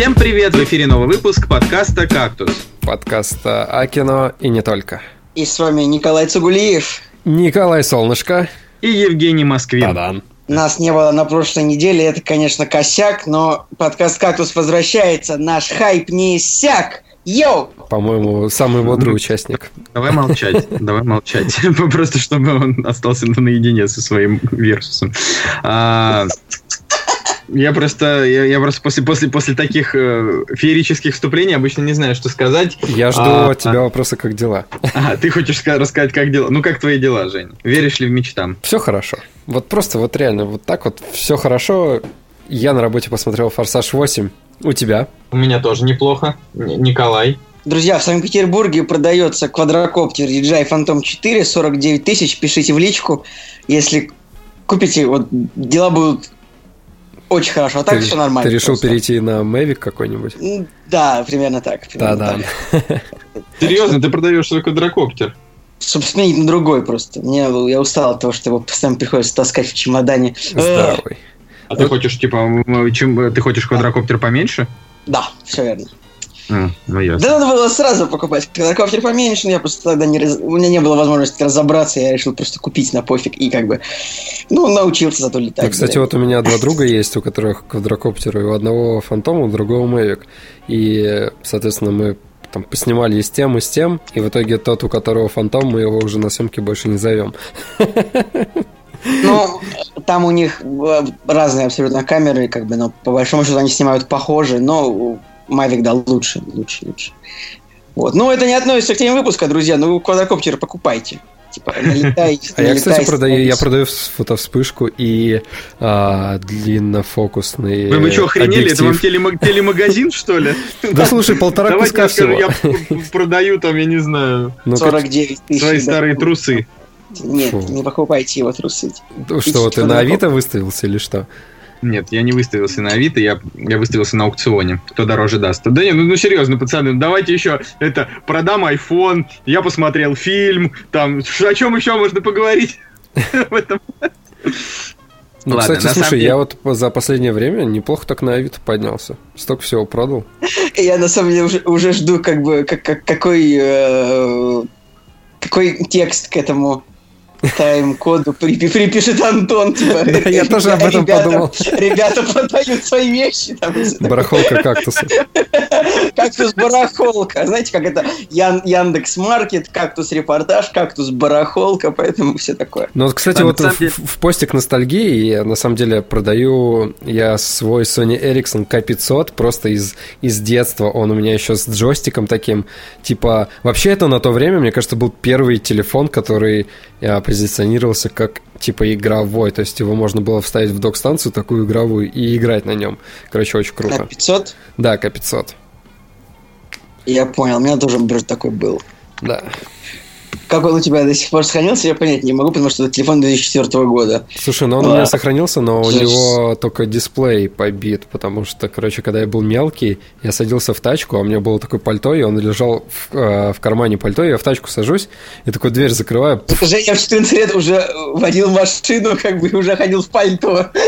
Всем привет! В эфире новый выпуск подкаста «Кактус». Подкаста о кино и не только. И с вами Николай Цугулиев. Николай Солнышко. И Евгений Москвин. Тадан. Нас не было на прошлой неделе, это, конечно, косяк, но подкаст «Кактус» возвращается. Наш хайп не иссяк. Йоу! По-моему, самый бодрый участник. Давай молчать, давай молчать. Просто чтобы он остался наедине со своим версусом. А, я просто, я, я просто после, после, после таких э, феерических вступлений обычно не знаю, что сказать. Я жду а, от тебя вопроса, как дела. А, ты хочешь рассказать, как дела? Ну, как твои дела, Жень? Веришь ли в мечтам? Все хорошо. Вот просто вот реально, вот так вот все хорошо. Я на работе посмотрел «Форсаж 8». У тебя? У меня тоже неплохо. Николай. Друзья, в Санкт-Петербурге продается квадрокоптер DJI Phantom 4, 49 тысяч. Пишите в личку, если купите, вот дела будут очень хорошо, а так ты, все нормально. Ты решил просто. перейти на Mavic какой-нибудь? Да, примерно так. Да, да. Серьезно, ты продаешь свой квадрокоптер? Чтобы сменить на другой просто. Мне, я устал от того, что его постоянно приходится таскать в чемодане. Здоровый. А ты хочешь, типа, чем, ты хочешь квадрокоптер поменьше? Да, все верно. Mm, ну, ясно. Да надо было сразу покупать квадрокоптер поменьше, но я просто тогда не раз... у меня не было возможности разобраться, я решил просто купить на пофиг и как бы, ну, научился зато летать. Ну, кстати, да. вот у меня два друга есть, у которых квадрокоптеры, у одного Фантом, у другого Мэвик. И, соответственно, мы там поснимали и с тем, и с тем, и в итоге тот, у которого Фантом, мы его уже на съемки больше не зовем. Ну, там у них э, разные абсолютно камеры, как бы, но по большому счету они снимают похоже, но Mavic, да, лучше, лучше, лучше. Вот. Ну, это не относится к теме выпуска, друзья. Ну, квадрокоптер покупайте. Типа, налетайте, а я, кстати, продаю, я продаю фотовспышку и а, длиннофокусные Вы, вы что, охренели? Это вам телемагазин, что ли? Да слушай, полтора куска всего. Я продаю там, я не знаю... 49 ну, тысяч. Свои старые трусы. Нет, не покупайте его трусы. Что, ты на Авито выставился или что? Нет, я не выставился на Авито, я, я выставился на аукционе. Кто дороже даст. Да нет, ну, ну серьезно, пацаны, давайте еще это продам iPhone, я посмотрел фильм, там, о чем еще можно поговорить в этом? Ну, Ладно, кстати, слушай, деле... я вот за последнее время неплохо так на Авито поднялся. Столько всего продал. Я на самом деле уже, уже жду, как бы, как, как, какой, э, какой текст к этому тайм-коду припишет Антон, типа, да, я тоже об этом ребята, подумал. Ребята продают свои вещи. Там, барахолка кактуса. Кактус барахолка. Знаете, как это Ян, Яндекс Маркет, кактус репортаж, кактус барахолка, поэтому все такое. Ну вот, кстати, а, вот в, деле... в постик ностальгии я на самом деле продаю я свой Sony Ericsson K500 просто из, из детства. Он у меня еще с джойстиком таким. Типа, вообще это на то время, мне кажется, был первый телефон, который позиционировался как типа игровой, то есть его можно было вставить в док-станцию такую игровую и играть на нем. Короче, очень круто. К500? Да, К500. Я понял, у меня тоже такой был. Да. Как он у тебя до сих пор сохранился, я понять не могу, потому что это телефон 2004 года. Слушай, ну он а, у меня сохранился, но у него только дисплей побит, потому что, короче, когда я был мелкий, я садился в тачку, а у меня было такое пальто, и он лежал в, э, в кармане пальто, и я в тачку сажусь, и такой дверь закрываю. Женя в 14 лет уже водил машину, как бы уже ходил в пальто.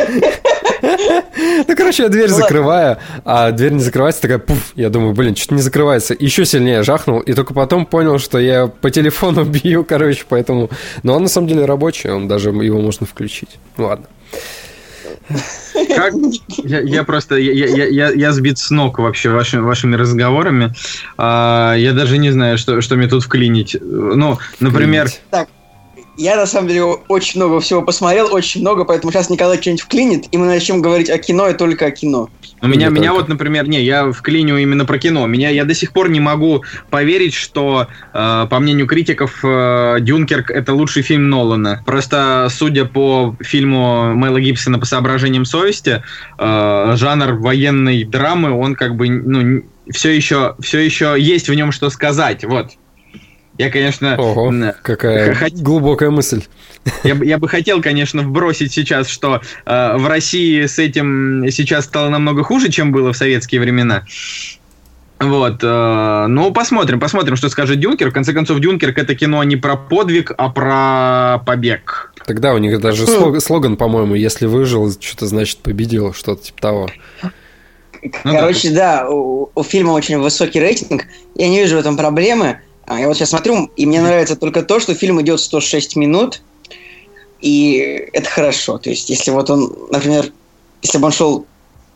Ну, короче, я дверь закрываю, а дверь не закрывается, такая, пуф, я думаю, блин, что-то не закрывается. Еще сильнее жахнул, и только потом понял, что я по телефону бью, короче, поэтому... Но он на самом деле рабочий, он даже его можно включить. Ну, ладно. Как? Я, я просто я, я, я, я сбит с ног вообще вашими, вашими разговорами. А, я даже не знаю, что, что мне тут вклинить. Ну, например. Так, я, на самом деле, очень много всего посмотрел, очень много, поэтому сейчас Николай что-нибудь вклинит, и мы начнем говорить о кино и только о кино. У меня, меня вот, например, не, я вклиню именно про кино. Меня, я до сих пор не могу поверить, что, э, по мнению критиков, э, Дюнкерк это лучший фильм Нолана. Просто, судя по фильму Мэла Гибсона по соображениям совести, э, жанр военной драмы, он как бы, ну, все еще, все еще есть в нем что сказать. Вот. Я, конечно... Ого, какая хот... глубокая мысль. Я, я бы хотел, конечно, вбросить сейчас, что э, в России с этим сейчас стало намного хуже, чем было в советские времена. Вот, э, ну посмотрим, посмотрим, что скажет Дюнкер. В конце концов, Дюнкерк это кино не про подвиг, а про побег. Тогда у них даже слоган, слоган по-моему, если выжил, что-то значит победил, что-то типа того. ну, короче, да, да у, у фильма очень высокий рейтинг. Я не вижу в этом проблемы. А я вот сейчас смотрю, и мне нравится только то, что фильм идет 106 минут, и это хорошо. То есть, если вот он, например, если бы он шел,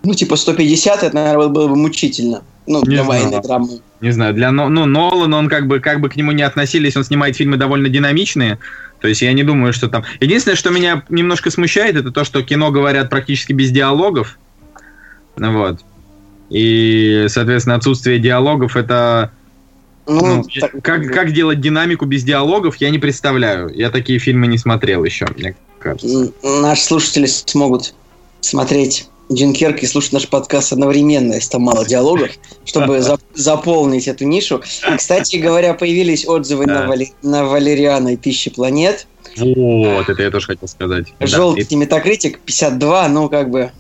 ну, типа 150, это, наверное, было бы мучительно. Ну, не для знаю. военной драмы. Не знаю, для ну, Нолан, он как бы, как бы к нему не относились, он снимает фильмы довольно динамичные, то есть я не думаю, что там... Единственное, что меня немножко смущает, это то, что кино говорят практически без диалогов, вот. И, соответственно, отсутствие диалогов это ну, ну, так... как, как делать динамику без диалогов, я не представляю. Я такие фильмы не смотрел еще, мне кажется. Наши слушатели смогут смотреть Дюнкерк и слушать наш подкаст одновременно, если там мало диалогов, чтобы за, заполнить эту нишу. Кстати говоря, появились отзывы на, Вали, на Валериана и Тысячи планет. Вот, это я тоже хотел сказать. Желтый да. метакритик 52, ну как бы...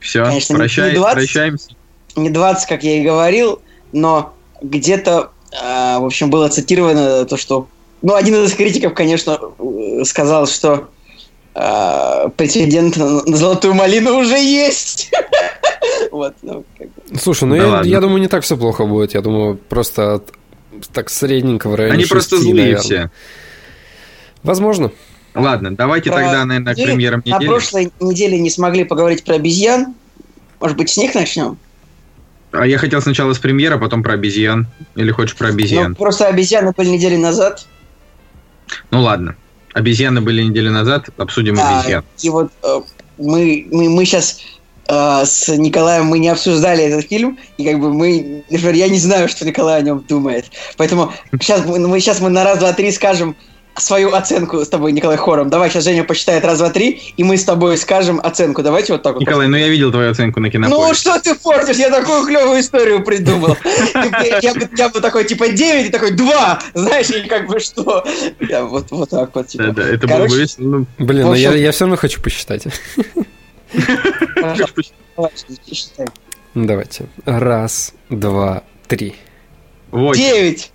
Все, Конечно, прощай, не 20, прощаемся. Не 20, как я и говорил, но где-то, э, в общем, было цитировано то, что... Ну, один из критиков, конечно, сказал, что э, претендент на золотую малину уже есть. вот, ну, как бы. Слушай, ну да я, я думаю, не так все плохо будет. Я думаю, просто так средненько в районе Они 6, просто злые наверное. все. Возможно. Ладно, давайте про тогда, наверное, к премьерам недели. На прошлой неделе не смогли поговорить про обезьян. Может быть, с них начнем? А я хотел сначала с премьера, потом про обезьян. Или хочешь про обезьян? Ну, просто обезьяны были недели назад. Ну ладно. Обезьяны были неделю назад, обсудим а, обезьян. И вот э, мы, мы, мы сейчас э, с Николаем мы не обсуждали этот фильм, и как бы мы, например, я не знаю, что Николай о нем думает. Поэтому сейчас мы, сейчас мы на раз, два, три скажем, свою оценку с тобой, Николай, хором. Давай, сейчас Женя посчитает раз, два, три, и мы с тобой скажем оценку. Давайте вот так вот. Николай, ну я видел твою оценку на кинопоиске. Ну что ты портишь? Я такую клевую историю придумал. Я бы такой, типа, 9 и такой 2. Знаешь, и как бы что? Я вот вот так вот. Типа. Да, да, это было бы весело. Блин, ну я все равно хочу посчитать. Давайте. Раз, два, три. Девять!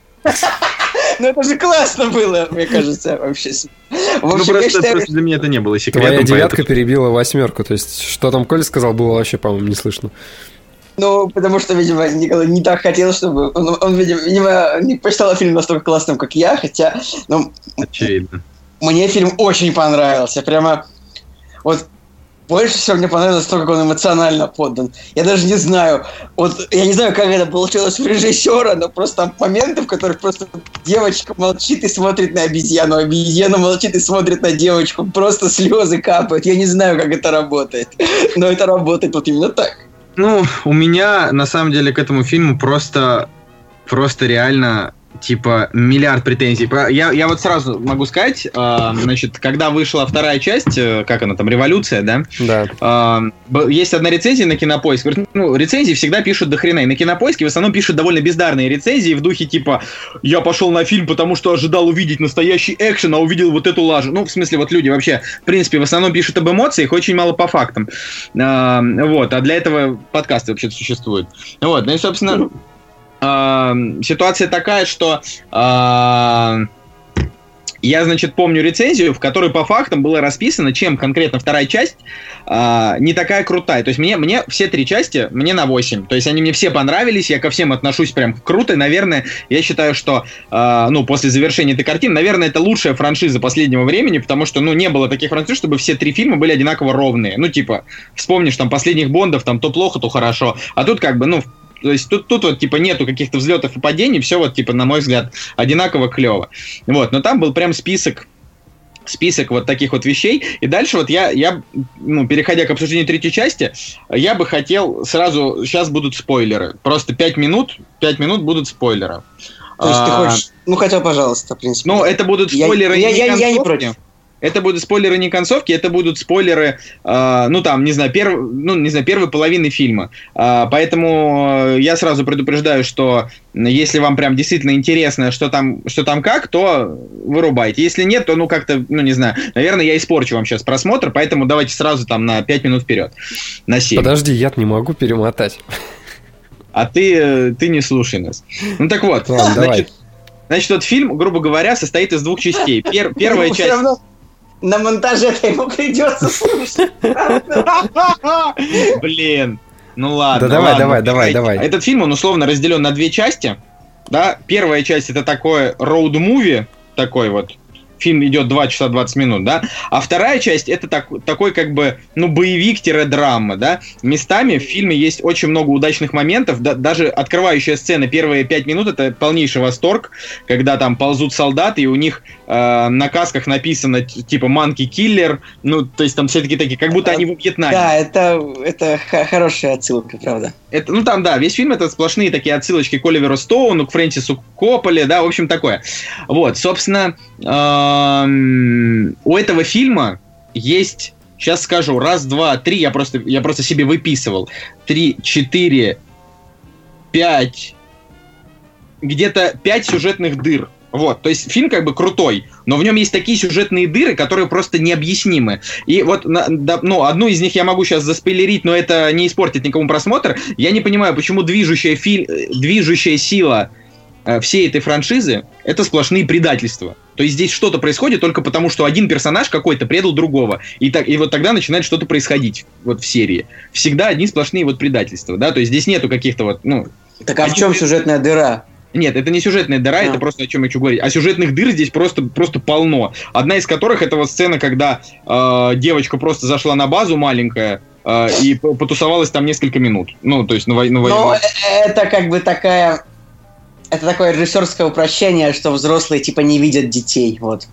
Ну это же классно было, мне кажется, вообще. В общем, ну, просто, считаю, просто для меня это не было секретом. Твоя девятка поэтому... перебила восьмерку, то есть что там Коля сказал, было вообще, по-моему, не слышно. Ну, потому что, видимо, Николай не так хотел, чтобы... Он, он видимо, видимо, не посчитал фильм настолько классным, как я, хотя... Ну, Очевидно. Мне фильм очень понравился. Прямо... Вот больше всего мне понравилось то, как он эмоционально подан. Я даже не знаю, вот я не знаю, как это получилось у режиссера, но просто там моменты, в которых просто девочка молчит и смотрит на обезьяну, обезьяна молчит и смотрит на девочку, просто слезы капают. Я не знаю, как это работает, но это работает вот именно так. Ну, у меня на самом деле к этому фильму просто, просто реально типа миллиард претензий. Я, я вот сразу могу сказать, э, значит, когда вышла вторая часть, э, как она там, революция, да? Да. Э, есть одна рецензия на кинопоиск. Ну, рецензии всегда пишут до хрена. И на кинопоиске в основном пишут довольно бездарные рецензии в духе типа я пошел на фильм, потому что ожидал увидеть настоящий экшен, а увидел вот эту лажу. Ну, в смысле, вот люди вообще, в принципе, в основном пишут об эмоциях, очень мало по фактам. Э, вот, а для этого подкасты вообще существуют. Вот, ну и, собственно, ситуация такая, что э, я, значит, помню рецензию, в которой по фактам было расписано, чем конкретно вторая часть э, не такая крутая. То есть мне, мне все три части, мне на 8. То есть они мне все понравились, я ко всем отношусь прям круто. И, наверное, я считаю, что, э, ну, после завершения этой картины, наверное, это лучшая франшиза последнего времени, потому что, ну, не было таких франшиз, чтобы все три фильма были одинаково ровные. Ну, типа, вспомнишь там последних Бондов, там то плохо, то хорошо. А тут как бы, ну, то есть тут, тут вот типа нету каких-то взлетов и падений, все вот типа, на мой взгляд, одинаково клево. Вот, но там был прям список список вот таких вот вещей. И дальше вот я, я ну, переходя к обсуждению третьей части, я бы хотел сразу, сейчас будут спойлеры. Просто 5 минут, 5 минут будут спойлеры. То есть а, ты хочешь, ну хотя, пожалуйста, в принципе. Ну, это будут спойлеры. Я, я, я, я не против. Это будут спойлеры не концовки, это будут спойлеры, э, ну там, не знаю, перв, ну, не знаю, первой половины фильма. Э, поэтому я сразу предупреждаю, что если вам прям действительно интересно, что там, что там как, то вырубайте. Если нет, то, ну, как-то, ну, не знаю, наверное, я испорчу вам сейчас просмотр, поэтому давайте сразу там на 5 минут вперед, на 7. Подожди, я не могу перемотать. А ты, ты не слушай нас. Ну так вот, Ладно, значит, давай. Значит, вот фильм, грубо говоря, состоит из двух частей. Пер, первая часть на монтаже это ему придется слушать. Блин. Ну ладно. Да давай, ладно, давай, давай, давай. Этот фильм, он условно разделен на две части. Да, первая часть это такой роуд-муви, такой вот, фильм идет 2 часа 20 минут, да, а вторая часть это так, такой как бы, ну, боевик-драма, да, местами в фильме есть очень много удачных моментов, да, даже открывающая сцена первые 5 минут это полнейший восторг, когда там ползут солдаты, и у них э, на касках написано типа «Манки Киллер», ну, то есть там все таки такие, как будто они в Вьетнаме. Да, это, это хорошая отсылка, правда. Это, ну там, да, весь фильм это сплошные такие отсылочки к Оливеру Стоуну, к Фрэнсису Копполе, да, в общем, такое. Вот, собственно, у этого фильма есть, сейчас скажу, раз, два, три, я просто, я просто себе выписывал. Три, четыре, пять, где-то пять сюжетных дыр. Вот, то есть фильм как бы крутой, но в нем есть такие сюжетные дыры, которые просто необъяснимы. И вот, ну, одну из них я могу сейчас заспойлерить, но это не испортит никому просмотр. Я не понимаю, почему движущая, фи... движущая сила э, всей этой франшизы это сплошные предательства. То есть здесь что-то происходит только потому, что один персонаж какой-то предал другого. И, так, и вот тогда начинает что-то происходить вот в серии. Всегда одни сплошные вот предательства, да, то есть здесь нету каких-то вот, ну... Так а в чем сюжетная дыра? Нет, это не сюжетная дыра, а. это просто о чем я хочу говорить. А сюжетных дыр здесь просто, просто полно. Одна из которых это вот сцена, когда э, девочка просто зашла на базу маленькая, э, и потусовалась там несколько минут. Ну, то есть на, вой- на войну. Ну, это как бы такая... Это такое режиссерское упрощение, что взрослые типа не видят детей, вот.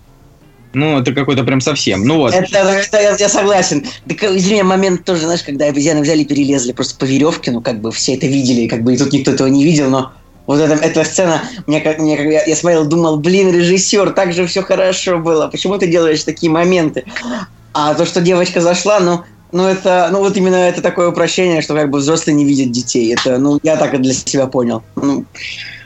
Ну, это какой-то прям совсем. Ну вот. Это, это я, я согласен. Так, извини, момент тоже, знаешь, когда обезьяны взяли и перелезли просто по веревке, ну, как бы все это видели, как бы и тут никто этого не видел, но вот эта, эта сцена, мне, как, мне, как, я, я смотрел, думал, блин, режиссер, так же все хорошо было, почему ты делаешь такие моменты? А то, что девочка зашла, ну, ну, это, ну, вот именно это такое упрощение, что как бы взрослые не видят детей. Это, ну, я так для себя понял. Ну,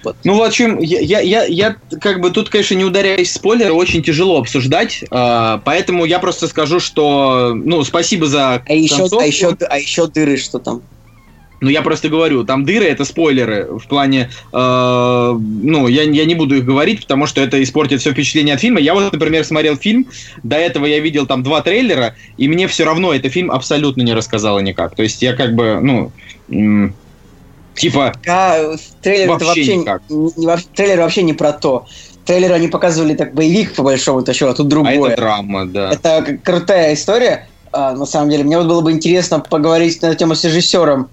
вот. Ну, в общем, я, я, я, я как бы тут, конечно, не ударяюсь в спойлеры, очень тяжело обсуждать, э, поэтому я просто скажу, что, ну, спасибо за а еще, а еще, а еще дыры, что там? Ну, я просто говорю, там дыры это спойлеры. В плане, э, ну, я, я не буду их говорить, потому что это испортит все впечатление от фильма. Я вот, например, смотрел фильм, до этого я видел там два трейлера, и мне все равно этот фильм абсолютно не рассказало никак. То есть я как бы, ну, м- типа... А, трейлер вообще, вообще никак. Не, трейлер вообще не про то. Трейлер они показывали так боевик, по большому-то счету, а тут другое. А это драма, да. Это крутая история. А, на самом деле, мне вот было бы интересно поговорить на эту тему с режиссером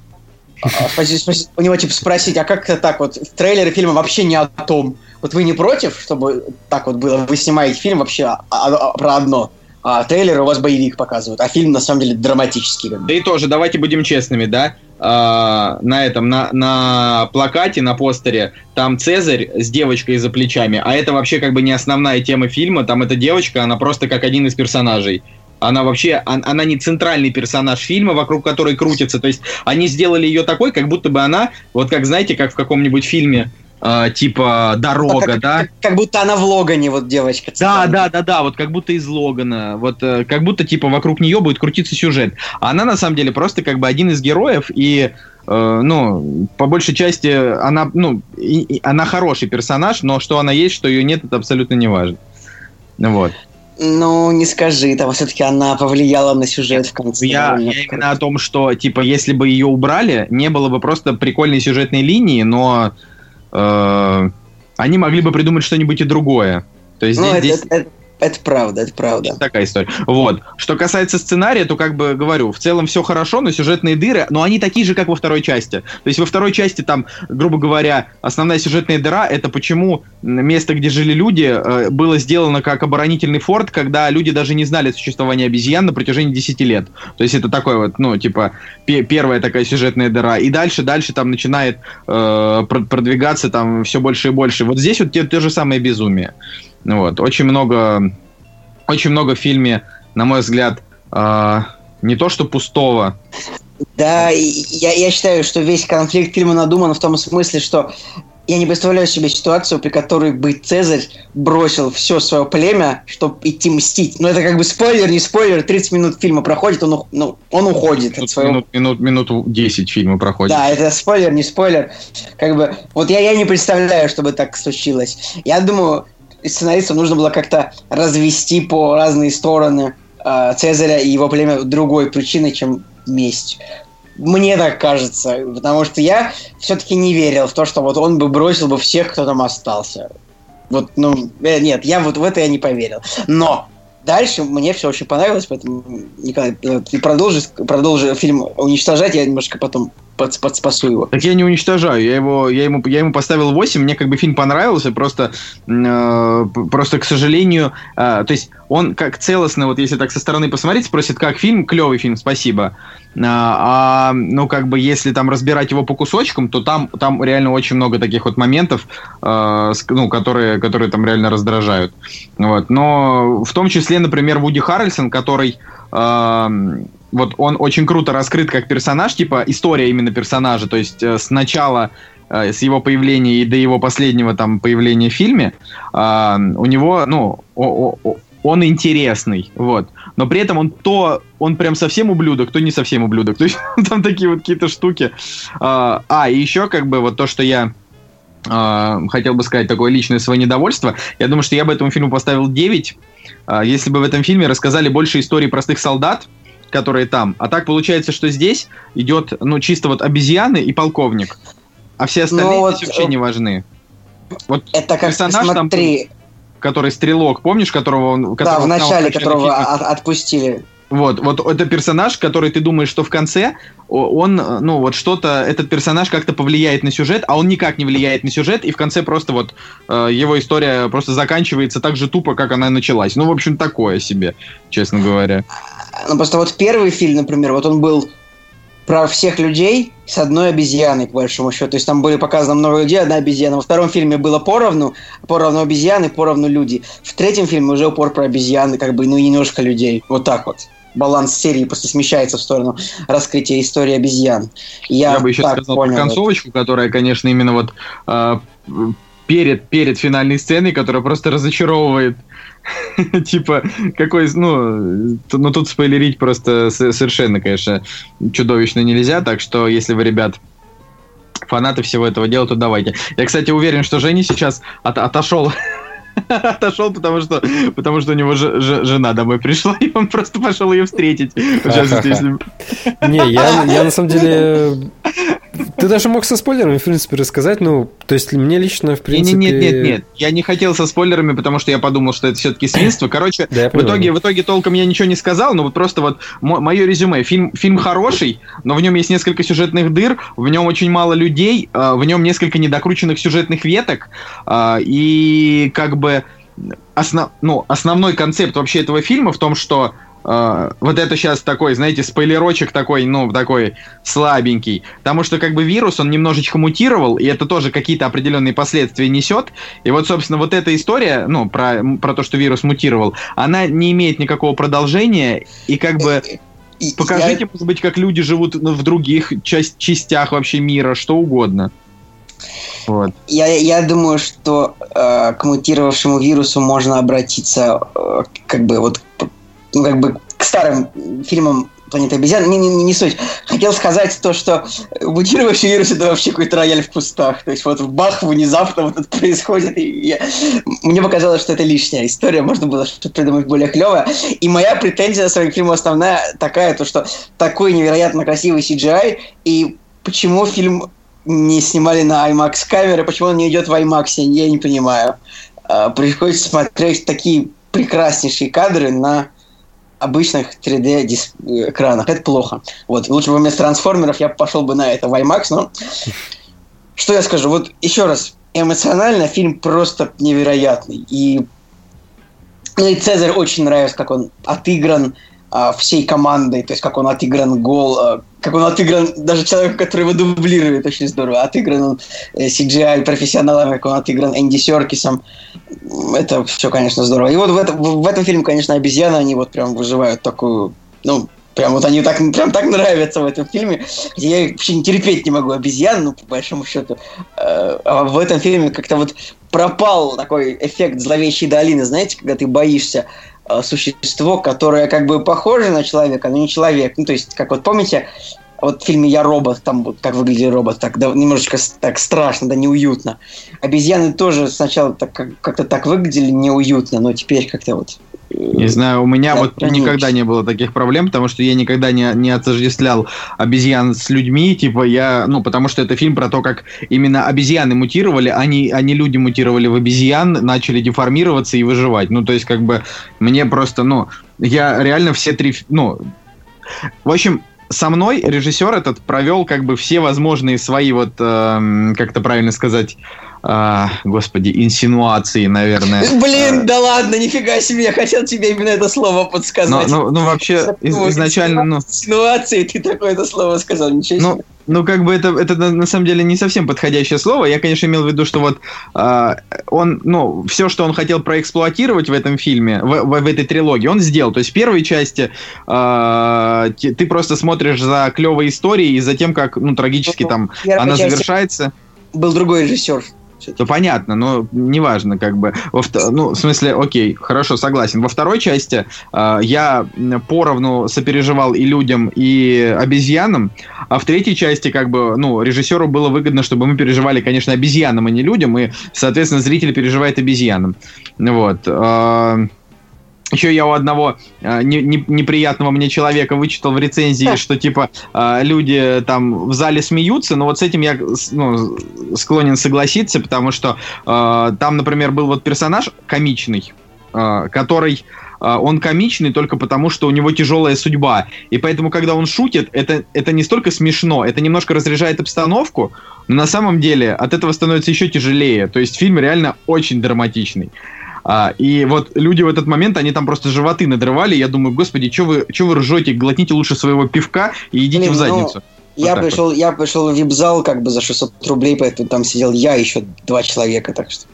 у него типа спросить, а как это так вот в трейлере фильма вообще не о том? Вот вы не против, чтобы так вот было? Вы снимаете фильм вообще про одно, а трейлер у вас боевик показывают, а фильм на самом деле драматический. Да и тоже, давайте будем честными, да? Uh, на этом, на, на плакате, на постере, там Цезарь с девочкой за плечами, а это вообще как бы не основная тема фильма, там эта девочка, она просто как один из персонажей. Она вообще, она не центральный персонаж фильма, вокруг которой крутится. То есть они сделали ее такой, как будто бы она, вот как знаете, как в каком-нибудь фильме, э, типа дорога, как, да? Как, как будто она в Логане, вот девочка. Да, да, да, да, вот как будто из Логана, вот э, как будто типа вокруг нее будет крутиться сюжет. А она на самом деле просто как бы один из героев и э, ну, по большей части она, ну, и, и, она хороший персонаж, но что она есть, что ее нет, это абсолютно не важно. Вот. Ну, не скажи, там все-таки она повлияла на сюжет в конце. Я, я именно о том, что, типа, если бы ее убрали, не было бы просто прикольной сюжетной линии, но э, они могли бы придумать что-нибудь и другое. То есть ну, здесь, это, это, это правда, это правда. Такая история. Вот. Что касается сценария, то как бы говорю, в целом все хорошо, но сюжетные дыры, но они такие же, как во второй части. То есть во второй части там, грубо говоря, основная сюжетная дыра это почему место, где жили люди, э, было сделано как оборонительный форт, когда люди даже не знали о существовании обезьян на протяжении 10 лет. То есть это такой вот, ну, типа, первая такая сюжетная дыра. И дальше, дальше там начинает э, продвигаться там все больше и больше. Вот здесь вот те, то же самое безумие. Вот. Очень много, очень много в фильме, на мой взгляд, э, не то что пустого. Да, я, я считаю, что весь конфликт фильма надуман в том смысле, что я не представляю себе ситуацию, при которой бы Цезарь бросил все свое племя, чтобы идти мстить. Но это как бы спойлер, не спойлер. 30 минут фильма проходит, он, ну, он уходит минут, от своего... Минут, минут, минуту 10 фильма проходит. Да, это спойлер, не спойлер. Как бы, вот я, я не представляю, чтобы так случилось. Я думаю, сценаристам нужно было как-то развести по разные стороны э, Цезаря и его племя другой причиной, чем месть. мне так кажется, потому что я все-таки не верил в то, что вот он бы бросил бы всех, кто там остался. Вот, ну, э, нет, я вот в это я не поверил. Но дальше мне все очень понравилось, поэтому, Николай, э, ты продолжи, продолжи фильм уничтожать, я немножко потом под, подспасу его. Так я не уничтожаю, я его, я ему, я ему поставил 8, мне как бы фильм понравился, просто, э, просто к сожалению, э, то есть он как целостно, вот если так со стороны посмотреть, спросит, как фильм, клевый фильм, спасибо. А, а, ну, как бы, если там разбирать его по кусочкам, то там, там реально очень много таких вот моментов, э, ну, которые, которые там реально раздражают. Вот. Но в том числе, например, Вуди Харрельсон, который э, вот он очень круто раскрыт как персонаж, типа история именно персонажа, то есть э, сначала э, с его появления и до его последнего там появления в фильме, э, у него, ну, о, о, он интересный, вот. Но при этом он то, он прям совсем ублюдок, то не совсем ублюдок. То есть там такие вот какие-то штуки. А, а, и еще как бы вот то, что я а, хотел бы сказать, такое личное свое недовольство. Я думаю, что я бы этому фильму поставил 9, а, если бы в этом фильме рассказали больше историй простых солдат, которые там. А так получается, что здесь идет, ну, чисто вот обезьяны и полковник. А все остальные ну, вот, вообще не важны. Вот это как персонаж смотри, там, который стрелок, помнишь, которого он... Которого, да, в начале которого от, отпустили. Вот, вот это персонаж, который ты думаешь, что в конце он, ну, вот что-то, этот персонаж как-то повлияет на сюжет, а он никак не влияет на сюжет, и в конце просто вот э, его история просто заканчивается так же тупо, как она началась. Ну, в общем, такое себе, честно говоря. Ну, просто вот первый фильм, например, вот он был про всех людей с одной обезьяной, по большому счету. То есть там были показаны много людей, одна обезьяна. Во втором фильме было поровну, поровну обезьяны, поровну люди. В третьем фильме уже упор про обезьяны, как бы, ну, и немножко людей. Вот так вот. Баланс серии просто смещается в сторону раскрытия истории обезьян. Я, Я бы еще сказал понял про концовочку, это. которая, конечно, именно вот э, перед, перед финальной сценой, которая просто разочаровывает. Типа, какой, ну, ну, тут спойлерить просто совершенно, конечно, чудовищно нельзя, так что, если вы, ребят, фанаты всего этого дела, то давайте. Я, кстати, уверен, что Женя сейчас от, отошел отошел, потому что, потому что у него ж, ж, жена домой пришла, и он просто пошел ее встретить. Не, я, я на самом деле ты даже мог со спойлерами, в принципе, рассказать. Ну, то есть мне лично, в принципе... Нет, нет, нет, нет. Я не хотел со спойлерами, потому что я подумал, что это все-таки свинство. Короче, да, в, итоге, в итоге толком я ничего не сказал, но вот просто вот мое резюме. Фильм, фильм хороший, но в нем есть несколько сюжетных дыр, в нем очень мало людей, а, в нем несколько недокрученных сюжетных веток, а, и как бы основ, ну, основной концепт вообще этого фильма в том, что Uh, вот это сейчас такой, знаете, спойлерочек такой, ну, такой слабенький. Потому что как бы вирус, он немножечко мутировал, и это тоже какие-то определенные последствия несет. И вот, собственно, вот эта история, ну, про, про то, что вирус мутировал, она не имеет никакого продолжения, и как бы... Покажите, я... может быть, как люди живут в других часть, частях вообще мира, что угодно. Вот. Я, я думаю, что э, к мутировавшему вирусу можно обратиться э, как бы вот ну, как бы к старым фильмам Планета обезьян. Не, не, не суть. Хотел сказать то, что мутировавший вирус это вообще какой-то рояль в кустах. То есть вот в бах внезапно вот это происходит. И я... Мне показалось, что это лишняя история. Можно было что-то придумать более клевое. И моя претензия на своим фильм основная такая, то что такой невероятно красивый CGI, и почему фильм не снимали на IMAX камеры, почему он не идет в IMAX, я не понимаю. А, приходится смотреть такие прекраснейшие кадры на обычных 3D экранах. Это плохо. Вот. Лучше бы вместо трансформеров я пошел бы на это в IMAX, но что я скажу? Вот еще раз, эмоционально фильм просто невероятный. И, ну, и Цезарь очень нравится, как он отыгран, всей командой, то есть как он отыгран гол, а, как он отыгран даже человек, который его дублирует, очень здорово. Отыгран он э, CGI профессионалами, как он отыгран Энди Серкисом. Это все, конечно, здорово. И вот в, это, в этом фильме, конечно, обезьяны, они вот прям выживают такую, ну, Прям вот они так, прям так нравятся в этом фильме. Я вообще не терпеть не могу обезьян, ну, по большому счету. Э, а в этом фильме как-то вот пропал такой эффект зловещей долины, знаете, когда ты боишься существо, которое как бы похоже на человека, но не человек. Ну, то есть, как вот помните, вот в фильме «Я робот», там вот как выглядит робот, так да, немножечко так страшно, да неуютно. Обезьяны тоже сначала так, как-то так выглядели неуютно, но теперь как-то вот Не знаю, у меня вот никогда не было таких проблем, потому что я никогда не, не отождествлял обезьян с людьми, типа я, ну, потому что это фильм про то, как именно обезьяны мутировали, они, они люди мутировали в обезьян, начали деформироваться и выживать. Ну, то есть, как бы, мне просто, ну, я реально все три, ну, в общем, со мной режиссер этот провел как бы все возможные свои вот, э, как это правильно сказать, а, господи, инсинуации, наверное. Блин, а, да ладно, нифига себе, я хотел тебе именно это слово подсказать. Ну, ну, ну вообще, из, изначально... Ну, инсинуации, ты такое это слово сказал, ничего ну, себе. Ну, как бы это, это на самом деле не совсем подходящее слово. Я, конечно, имел в виду, что вот э, он, ну, все, что он хотел проэксплуатировать в этом фильме, в, в, в этой трилогии, он сделал. То есть в первой части э, ты просто смотришь за клевой историей и за тем, как, ну, трагически ну, там она завершается. Был другой режиссер ну, понятно, но неважно, как бы. Во, ну, в смысле, окей, хорошо, согласен. Во второй части э, я поровну сопереживал и людям, и обезьянам, а в третьей части, как бы, ну, режиссеру было выгодно, чтобы мы переживали, конечно, обезьянам, а не людям, и, соответственно, зритель переживает обезьянам. Вот. Э, еще я у одного э, не, не, неприятного мне человека вычитал в рецензии, что типа э, люди там в зале смеются, но вот с этим я ну, склонен согласиться, потому что э, там, например, был вот персонаж комичный, э, который э, он комичный только потому, что у него тяжелая судьба. И поэтому, когда он шутит, это, это не столько смешно, это немножко разряжает обстановку, но на самом деле от этого становится еще тяжелее. То есть фильм реально очень драматичный. А, и вот люди в этот момент, они там просто животы надрывали. Я думаю, господи, что вы, вы ржете? Глотните лучше своего пивка и идите Блин, в ну, задницу. Ну... Вот я пришел, вот. я пришел в вип-зал как бы за 600 рублей, поэтому там сидел я и еще два человека, так что...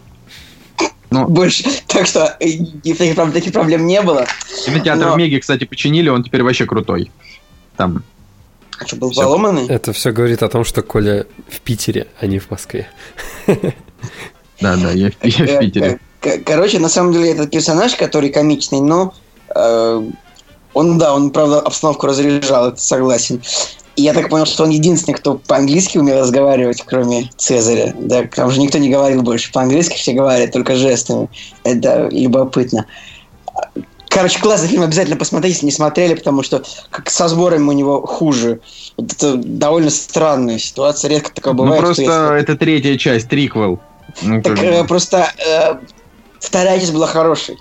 Ну, Больше, так что э, таких, таких проблем не было. Кинотеатр но... в Меге, кстати, починили, он теперь вообще крутой. Там. А что, был все. поломанный? Это все говорит о том, что Коля в Питере, а не в Москве. Да, да, я, в э, Питере. Короче, на самом деле этот персонаж, который комичный, но э, он, да, он, правда, обстановку разряжал, это согласен. И я так понял, что он единственный, кто по-английски умел разговаривать, кроме Цезаря. Да, там же никто не говорил больше. По-английски все говорят, только жестами. Это любопытно. Короче, классный фильм, обязательно посмотрите, если не смотрели, потому что как со сборами у него хуже. Вот это довольно странная ситуация, редко такое ну, бывает. Ну просто если... это третья часть, триквел. Ну, так э, просто э, вторая часть была хорошей.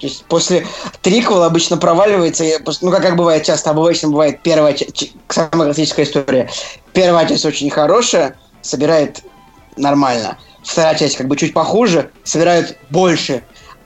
То есть после триквела обычно проваливается, ну как, как бывает часто, обычно бывает первая часть, самая классическая история. Первая часть очень хорошая, собирает нормально. Вторая часть как бы чуть похуже, собирает больше.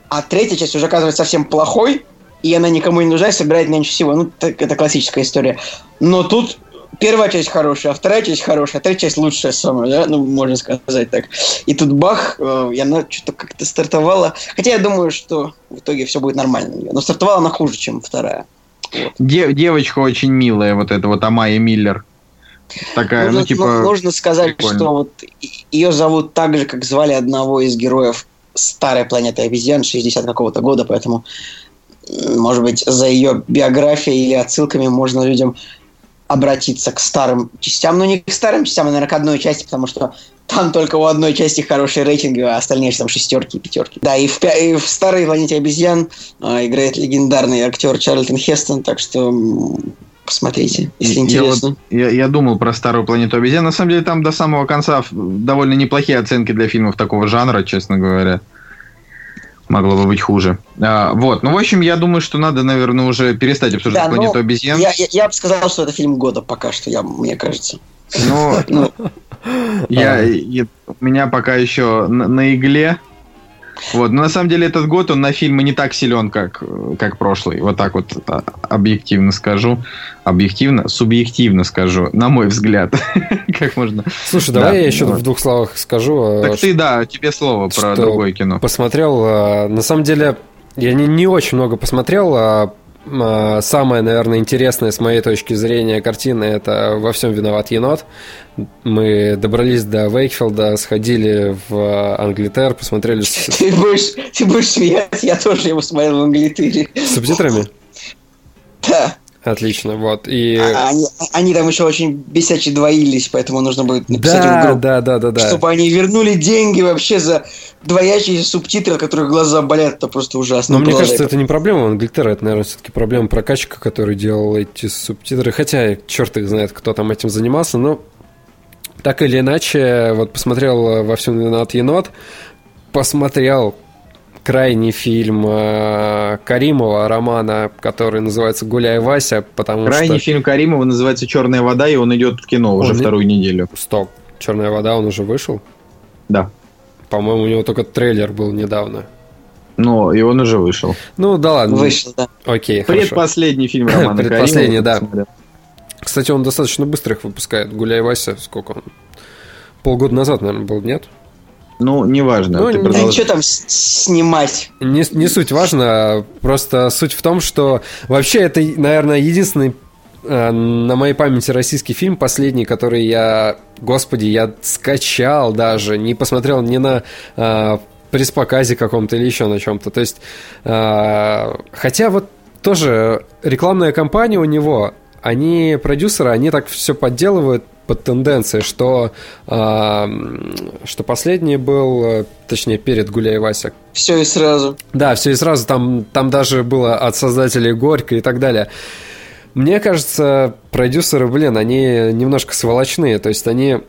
А третья часть уже оказывается совсем плохой, и она никому не нужна, и собирает меньше всего. Ну, это классическая история. Но тут первая часть хорошая, а вторая часть хорошая, а третья часть лучшая самая, да, ну, можно сказать так. И тут бах, э, и она что-то как-то стартовала. Хотя я думаю, что в итоге все будет нормально. Но стартовала она хуже, чем вторая. Вот. Дев, девочка очень милая, вот эта вот Амайя Миллер. Такая, нужно, ну, типа... Нужно сказать, прикольно. что вот ее зовут так же, как звали одного из героев старой планеты обезьян 60 какого-то года, поэтому может быть, за ее биографией или отсылками можно людям обратиться к старым частям. Ну, не к старым частям, а, наверное, к одной части, потому что там только у одной части хорошие рейтинги, а остальные там шестерки и пятерки. Да, и в, и в старой планете обезьян э, играет легендарный актер Чарльтон Хестон, так что посмотрите, если я интересно. Вот, я, я думал про старую планету обезьян. На самом деле там до самого конца довольно неплохие оценки для фильмов такого жанра, честно говоря могло бы быть хуже. А, вот, ну, в общем, я думаю, что надо, наверное, уже перестать обсуждать да, планету обезьян. Я, я, я бы сказал, что это фильм года пока что, я, мне кажется. Ну, ну я, я, у меня пока еще на, на игле вот, но на самом деле этот год он на фильмы не так силен, как, как прошлый. Вот так вот а, объективно скажу. Объективно, субъективно скажу, на мой взгляд. как можно. Слушай, давай да, я еще вот. в двух словах скажу. А, так ты, да, тебе слово про другое кино. Посмотрел, а, на самом деле, я не, не очень много посмотрел, а, самая, наверное, интересная с моей точки зрения картина это «Во всем виноват енот». Мы добрались до Вейкфилда, сходили в Англитер, посмотрели... Ты будешь, ты будешь смеяться, я тоже его смотрел в Англитере. С субтитрами? Да. Отлично, вот. И... А, они, они там еще очень бесячие двоились, поэтому нужно будет написать да, в группу. Да, да, да, да. Чтобы они вернули деньги вообще за двоячие субтитры, от которых глаза болят, это просто ужасно. Но мне кажется, это не проблема Англитера, это, наверное, все-таки проблема прокачка, который делал эти субтитры. Хотя, черт их знает, кто там этим занимался, но так или иначе, вот посмотрел во всем виноват енот, посмотрел крайний фильм э, Каримова, романа, который называется «Гуляй, Вася», потому Крайний что... фильм Каримова называется «Черная вода», и он идет в кино уже Он не- вторую неделю. Стоп, «Черная вода», он уже вышел? Да. По-моему, у него только трейлер был недавно. Ну, и он уже вышел. Ну, да ладно. Вышел, да. Окей, хорошо. Предпоследний фильм Романа Предпоследний, Каримова. да. Кстати, он достаточно быстро их выпускает. «Гуляй, Вася», сколько он? Полгода назад, наверное, был, нет? Ну, неважно. Ну, ты не- Да что там снимать? Не, не суть важно, просто суть в том, что вообще это, наверное, единственный э, на моей памяти российский фильм, последний, который я, господи, я скачал даже, не посмотрел ни на э, пресс-показе каком-то или еще на чем-то. То есть, э, хотя вот тоже рекламная кампания у него, они, продюсеры, они так все подделывают под тенденции, что, э, что последний был, э, точнее, перед Гуляй Вася, Все и сразу. да, все и сразу там, там даже было от создателей Горько и так далее. Мне кажется, продюсеры, блин, они немножко сволочные, то есть они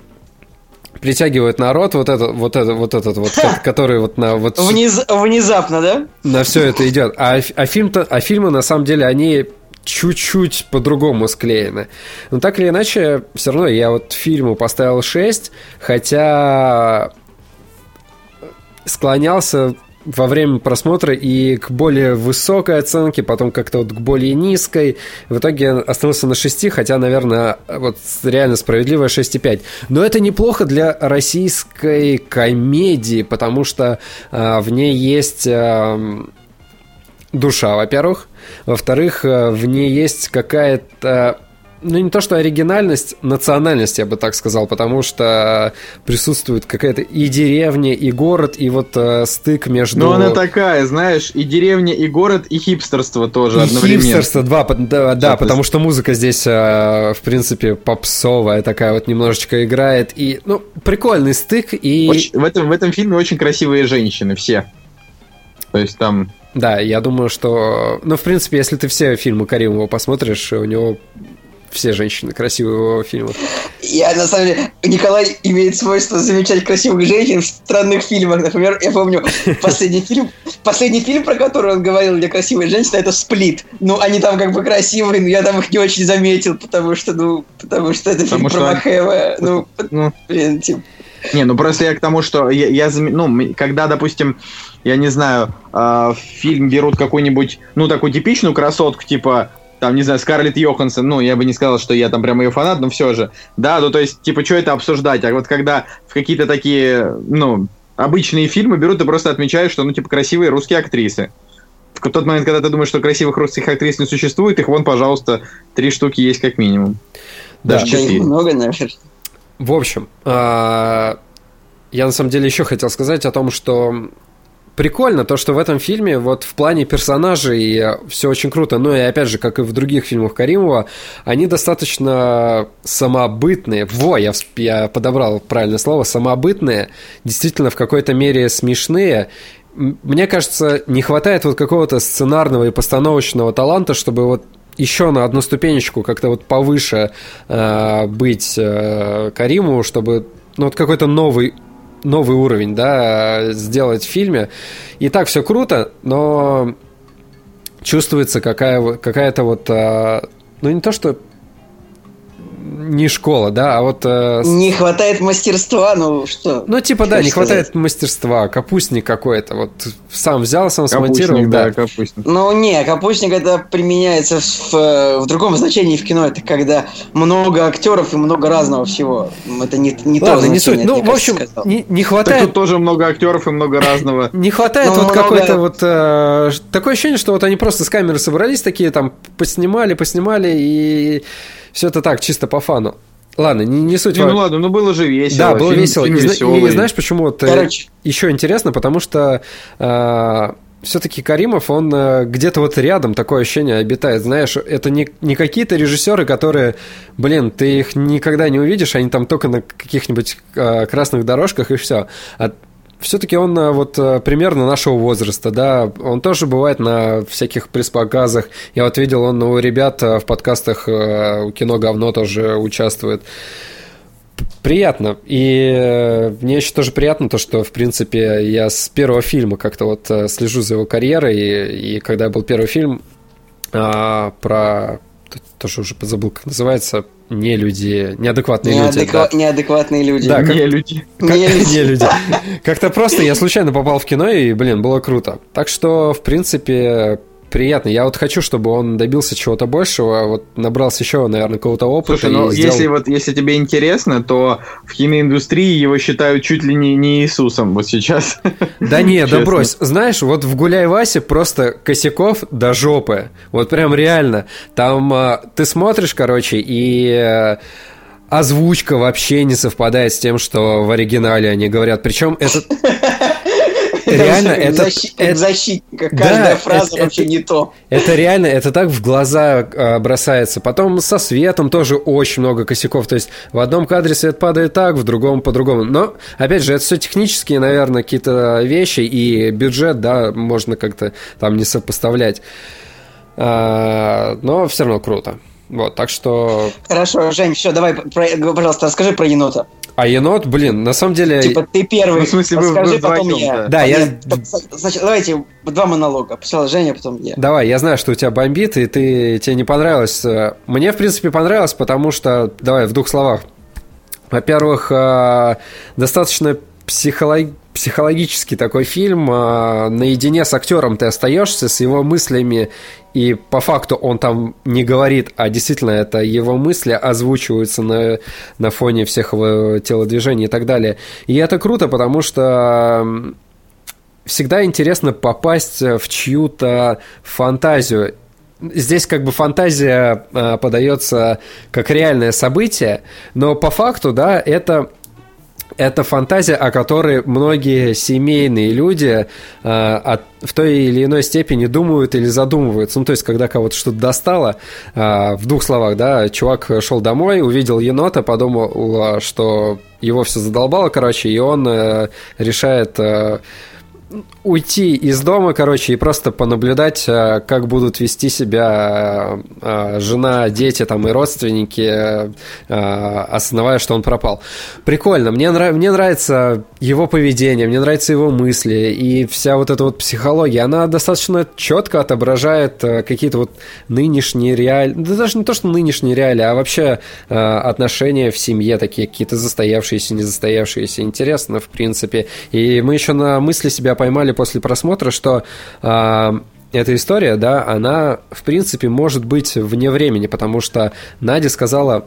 притягивают народ, вот это, вот это, вот этот вот, ко- который вот на вот Вниз- внезапно, да? на все это идет. А, а фильм-то, а фильмы на самом деле они чуть-чуть по-другому склеены. Но так или иначе, все равно я вот фильму поставил 6, хотя склонялся во время просмотра и к более высокой оценке, потом как-то вот к более низкой. В итоге остановился на 6, хотя, наверное, вот реально справедливая 6,5. Но это неплохо для российской комедии, потому что а, в ней есть... ам, душа, во-первых. Во-вторых, э, в ней есть какая-то ну, не то что оригинальность, национальность, я бы так сказал, потому что присутствует какая-то и деревня, и город, и вот э, стык между... Ну, она такая, знаешь, и деревня, и город, и хипстерство тоже И одновременно. хипстерство, по- да, да, Да, то потому что музыка здесь, э, в принципе, попсовая такая вот немножечко играет. И, ну, прикольный стык, и... Очень- в, этом, в этом фильме очень красивые женщины, все. То есть там... Да, я думаю, что... Ну, в принципе, если ты все фильмы Каримова посмотришь, у него все женщины красивые в его фильмах. Я, на самом деле, Николай имеет свойство замечать красивых женщин в странных фильмах. Например, я помню последний фильм, последний фильм, про который он говорил, где красивые женщины, это «Сплит». Ну, они там как бы красивые, но я там их не очень заметил, потому что, ну, потому что это фильм Потому про что- Махева. Ну, Ну, блин, типа, Не, ну просто я к тому, что я, я ну, когда, допустим, я не знаю, в фильм берут какую-нибудь, ну, такую типичную красотку, типа, там, не знаю, Скарлетт Йоханссон, ну, я бы не сказал, что я там прям ее фанат, но все же. Да, ну, то есть, типа, что это обсуждать? А вот когда в какие-то такие, ну, обычные фильмы берут и просто отмечают, что, ну, типа, красивые русские актрисы. В тот момент, когда ты думаешь, что красивых русских актрис не существует, их вон, пожалуйста, три штуки есть как минимум. Да. Даже да четыре. много, наверное. В общем, а, я на самом деле еще хотел сказать о том, что прикольно то, что в этом фильме вот в плане персонажей все очень круто. Но и опять же, как и в других фильмах Каримова, они достаточно самобытные. Во, я, я подобрал правильное слово. Самобытные, действительно в какой-то мере смешные. Мне кажется, не хватает вот какого-то сценарного и постановочного таланта, чтобы вот еще на одну ступенечку как-то вот повыше э, быть э, Кариму, чтобы ну, вот какой-то новый новый уровень, да, сделать в фильме. И так все круто, но чувствуется какая, какая-то вот, а, ну не то что не школа, да, а вот... э, Не хватает мастерства, ну что? ну, типа, да, не сказать? хватает мастерства, капустник какой-то, вот сам взял, сам смонтировал, Капустник, да. да, капустник. Ну, не, капустник это применяется в, в другом значении в кино. Это когда много актеров и много разного всего. Это не, не то Ладно, не значение, суть. Ну, в общем, кажется, не, не Так хватает тут тоже много актеров и много разного. Не хватает Ну, вот какой-то вот... э, такое ощущение, что вот они просто с камеры собрались такие, там, поснимали, поснимали, и все это так, чисто по фану. Ладно, не, не суть. Не, ну ладно, ну было же весело. да, было фильм- весело. фильм И, веселый. и знаешь, почему вот, э, Короче. еще интересно, потому что э, все-таки Каримов, он э, где-то вот рядом такое ощущение обитает. Знаешь, это не, не какие-то режиссеры, которые, блин, ты их никогда не увидишь, они там только на каких-нибудь э, красных дорожках и все. А все-таки он э, вот э, примерно нашего возраста, да, он тоже бывает на всяких пресс-показах. Я вот видел, он у ребят э, в подкастах у кино говно тоже участвует. Приятно. И мне еще тоже приятно то, что, в принципе, я с первого фильма как-то вот слежу за его карьерой. И, и когда был первый фильм а, про... Тоже уже забыл, как называется не люди, неадекватные Неадеква... люди. Да. Неадекватные люди. Да, как... не люди. Как... Не люди. Не люди. Как-то просто я случайно попал в кино, и, блин, было круто. Так что, в принципе, приятно. Я вот хочу, чтобы он добился чего-то большего, вот набрался еще, наверное, какого-то опыта. Слушай, ну сделал... если вот если тебе интересно, то в химииндустрии его считают чуть ли не, не Иисусом вот сейчас. Да не, да брось. Знаешь, вот в Гуляй Васе просто косяков до жопы. Вот прям реально. Там а, ты смотришь, короче, и э, озвучка вообще не совпадает с тем, что в оригинале они говорят. Причем это... реально это... Защитник защитника, каждая фраза вообще не то. Это реально, это так в глаза а, бросается. Потом со светом тоже очень много косяков. То есть в одном кадре свет падает так, в другом по-другому. Но, опять же, это все технические, наверное, какие-то вещи, и бюджет, да, можно как-то там не сопоставлять. А, но все равно круто. Вот, так что... Хорошо, Жень, все, давай, пожалуйста, расскажи про енота. А енот, блин, на самом деле... Типа ты первый, ну, в смысле, вы, вы потом я. Да, я... Значит, давайте два монолога. Сначала Женя, потом я. Давай, я знаю, что у тебя бомбит, и ты, тебе не понравилось. Мне, в принципе, понравилось, потому что... Давай, в двух словах. Во-первых, э, достаточно психолог... психологический такой фильм. Э, наедине с актером ты остаешься, с его мыслями и по факту он там не говорит, а действительно это его мысли озвучиваются на, на фоне всех его телодвижений и так далее. И это круто, потому что всегда интересно попасть в чью-то фантазию. Здесь как бы фантазия э, подается как реальное событие, но по факту, да, это это фантазия, о которой многие семейные люди э, от, в той или иной степени думают или задумываются. Ну, то есть, когда кого-то что-то достало, э, в двух словах, да, чувак шел домой, увидел енота, подумал, что его все задолбало, короче, и он э, решает... Э, уйти из дома, короче, и просто понаблюдать, э, как будут вести себя э, э, жена, дети там и родственники, осознавая, что он пропал. Прикольно. Мне, нрав... мне нравится его поведение, мне нравятся его мысли, и вся вот эта вот психология, она достаточно четко отображает какие-то вот нынешние реалии, да даже не то, что нынешние реалии, а вообще отношения в семье, такие какие-то застоявшиеся, незастоявшиеся. Интересно, в принципе. И мы еще на мысли себя поймали после просмотра, что э, эта история, да, она, в принципе, может быть вне времени, потому что Надя сказала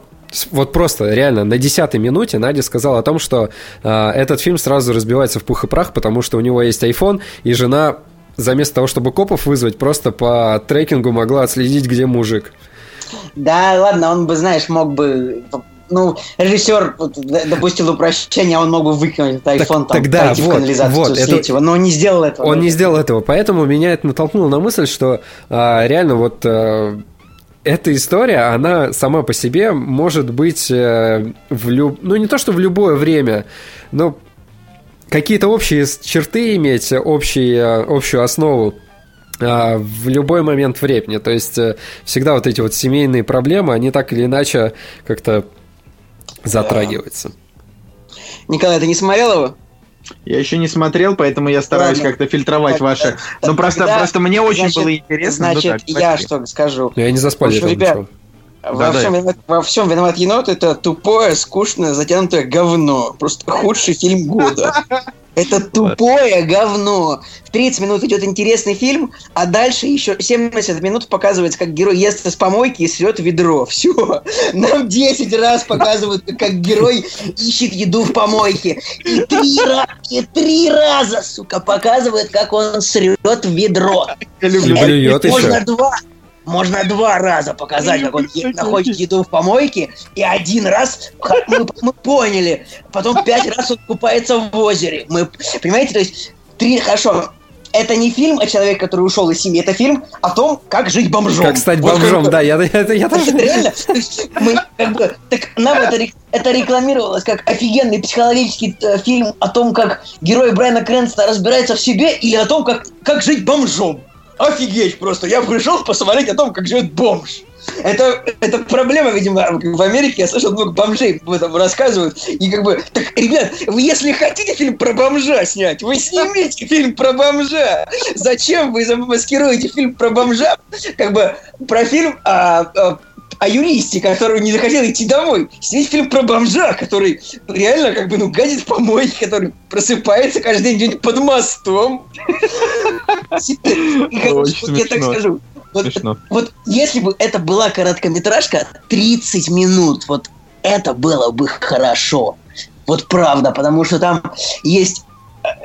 вот просто реально на десятой минуте Надя сказала о том, что э, этот фильм сразу разбивается в пух и прах, потому что у него есть iPhone, и жена заместо того, чтобы копов вызвать, просто по трекингу могла отследить, где мужик. Да, ладно, он бы, знаешь, мог бы ну, режиссер допустил упрощение, он мог бы выкинуть iPhone, так, там, тогда, пойти вот, в канализацию, вот, это, его, но он не сделал этого. Он не сделал этого, поэтому меня это натолкнуло на мысль, что а, реально вот а, эта история, она сама по себе может быть а, в люб... ну не то, что в любое время, но какие-то общие черты иметь, общие, общую основу в любой момент времени. То есть э, всегда вот эти вот семейные проблемы, они так или иначе как-то затрагивается. Николай, ты не смотрел его? Я еще не смотрел, поэтому я стараюсь Ладно. как-то фильтровать так, ваши. Так, ну просто, тогда, просто мне очень значит, было интересно. Значит, ну, так, я что скажу. Я не заспойлерил ребят, во, да, всем да. Виноват, во всем виноват енот это тупое, скучное, затянутое говно. Просто худший фильм года. Это тупое говно. В 30 минут идет интересный фильм, а дальше еще 70 минут показывается, как герой ест с помойки и срет ведро. Все. Нам 10 раз показывают, как герой ищет еду в помойке. И три, раза, и три раза, сука, показывают, как он срет ведро. Я люблю. Это, можно два. Можно два раза показать, как он е- находит еду в помойке, и один раз мы, мы поняли. Потом пять раз он купается в озере. Мы, понимаете, то есть три, хорошо, это не фильм о человеке, который ушел из семьи, это фильм о том, как жить бомжом. Как стать бомжом, вот, да, я, я, я тоже... реально, мы, как бы, так нам это, это рекламировалось как офигенный психологический э, фильм о том, как герой Брайана Крэнстона разбирается в себе или о том, как, как жить бомжом. Офигеть просто, я пришел посмотреть о том, как живет бомж. Это, это проблема, видимо, в Америке. Я слышал, много бомжей об этом рассказывают. И как бы, так, ребят, вы если хотите фильм про бомжа снять, вы снимите фильм про бомжа. Зачем вы замаскируете фильм про бомжа? Как бы про фильм о, о о юристе, который не захотел идти домой. Снять фильм про бомжа, который реально как бы ну гадит в помойке, который просыпается каждый день под мостом. Я так скажу, вот, вот если бы это была короткометражка, 30 минут, вот это было бы хорошо. Вот правда, потому что там есть